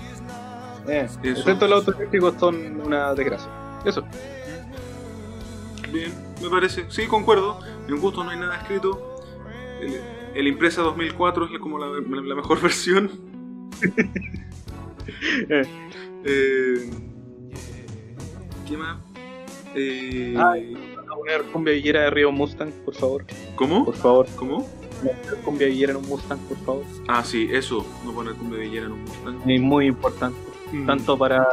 [SPEAKER 2] Eh, excepto los autocríticos son una desgracia. Eso.
[SPEAKER 1] Bien, me parece. Sí, concuerdo. En gusto no hay nada escrito. El, el Impresa 2004 es como la, la mejor <laughs> versión. <laughs>
[SPEAKER 2] Eh,
[SPEAKER 1] Eh, ¿Qué más? Eh,
[SPEAKER 2] Ay. Vamos a poner cumbia villera de Río Mustang, por favor.
[SPEAKER 1] ¿Cómo?
[SPEAKER 2] Por favor.
[SPEAKER 1] ¿Cómo?
[SPEAKER 2] Cumbia villera en un Mustang, por favor.
[SPEAKER 1] Ah, sí, eso. No poner cumbia villera en un Mustang.
[SPEAKER 2] Es muy importante.
[SPEAKER 1] Mm.
[SPEAKER 2] Tanto para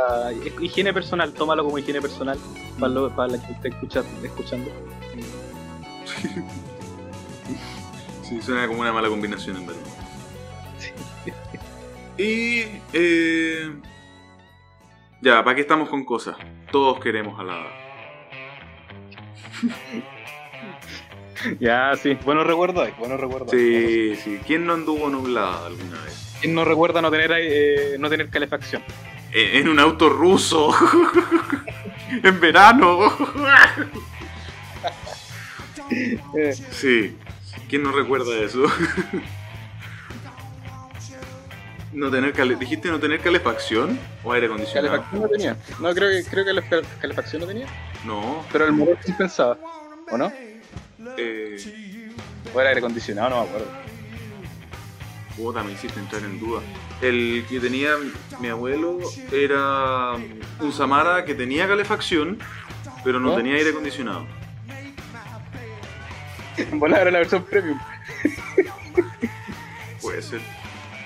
[SPEAKER 2] higiene personal, tómalo como higiene personal para, lo- para la que esté escucha- escuchando. <laughs>
[SPEAKER 1] Sí, suena como una mala combinación en verdad. Y. Eh, ya, ¿para qué estamos con cosas? Todos queremos a la. <laughs>
[SPEAKER 2] Ya, sí. Buenos recuerdos buenos recuerdos.
[SPEAKER 1] Sí, sí. ¿Quién no anduvo nublada alguna vez?
[SPEAKER 2] ¿Quién no recuerda no tener, eh, no tener calefacción?
[SPEAKER 1] Eh, En un auto ruso. <laughs> en verano. <laughs> Sí. ¿Quién no recuerda eso? <laughs> no tener cale... ¿Dijiste no tener calefacción o aire acondicionado?
[SPEAKER 2] calefacción no tenía. No, creo que, creo que la cal- calefacción no tenía.
[SPEAKER 1] No.
[SPEAKER 2] Pero el motor sí pensaba. ¿O no?
[SPEAKER 1] Eh,
[SPEAKER 2] O era aire acondicionado, no me acuerdo.
[SPEAKER 1] Puta, me hiciste entrar en duda. El que tenía mi abuelo era un Samara que tenía calefacción, pero no tenía aire acondicionado. <laughs>
[SPEAKER 2] Volar era la versión premium. <laughs>
[SPEAKER 1] Puede ser.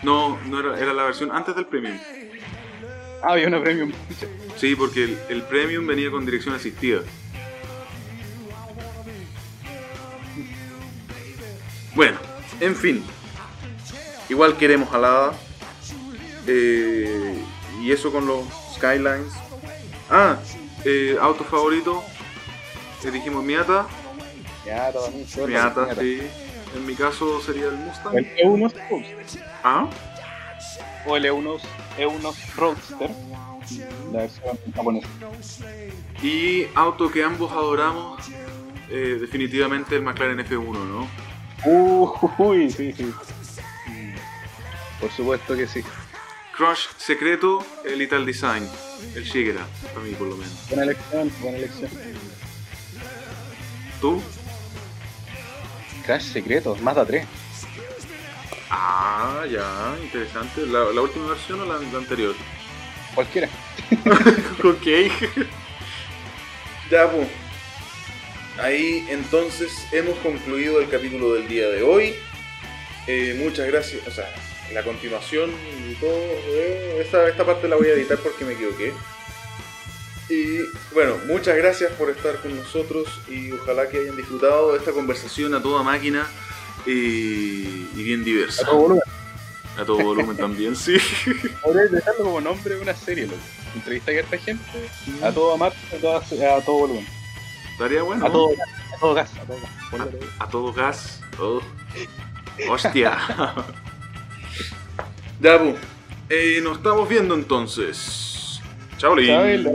[SPEAKER 1] No, no era, era la versión antes del Premium.
[SPEAKER 2] Ah, había una premium.
[SPEAKER 1] Sí, porque el, el Premium venía con dirección asistida. Bueno, en fin. Igual queremos jalada. Eh, y eso con los Skylines. Ah, eh, auto favorito. Eh, dijimos Miata. Miata,
[SPEAKER 2] bien,
[SPEAKER 1] sí. En mi caso sería el
[SPEAKER 2] El
[SPEAKER 1] Mustang.
[SPEAKER 2] E1 Roadster.
[SPEAKER 1] Ah,
[SPEAKER 2] O el E1, E1 Roadster. La versión japonesa.
[SPEAKER 1] y auto que ambos adoramos. eh, definitivamente el McLaren F1, ¿no?
[SPEAKER 2] Uy, sí, sí. Por supuesto que sí.
[SPEAKER 1] Crush secreto, el Ital Design. El Shigera, para mí por lo menos.
[SPEAKER 2] Buena elección, buena elección.
[SPEAKER 1] ¿Tú?
[SPEAKER 2] Crash secreto, Mazda 3.
[SPEAKER 1] Ah, ya, interesante. ¿La, la última versión o la, la anterior?
[SPEAKER 2] Cualquiera. <laughs>
[SPEAKER 1] ok. ya, pues. Ahí entonces hemos concluido el capítulo del día de hoy. Eh, muchas gracias. O sea, la continuación y todo. eh, esta, esta parte la voy a editar porque me equivoqué. Y bueno, muchas gracias por estar con nosotros y ojalá que hayan disfrutado de esta conversación a toda máquina y, y bien diversa.
[SPEAKER 2] A todo volumen.
[SPEAKER 1] A todo volumen también, sí. <laughs>
[SPEAKER 2] Podrías dejarlo como nombre de una serie, loco. Entrevista a esta gente, a todo amar, a, toda- a todo volumen.
[SPEAKER 1] Estaría bueno.
[SPEAKER 2] A todo gas, a todo gas, a todo gas.
[SPEAKER 1] A todo gas. Oh. Hostia. <laughs> ya. Eh, nos estamos viendo entonces. Chao, Lin.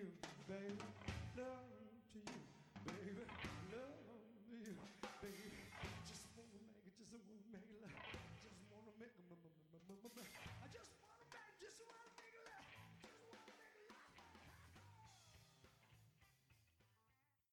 [SPEAKER 3] You, baby.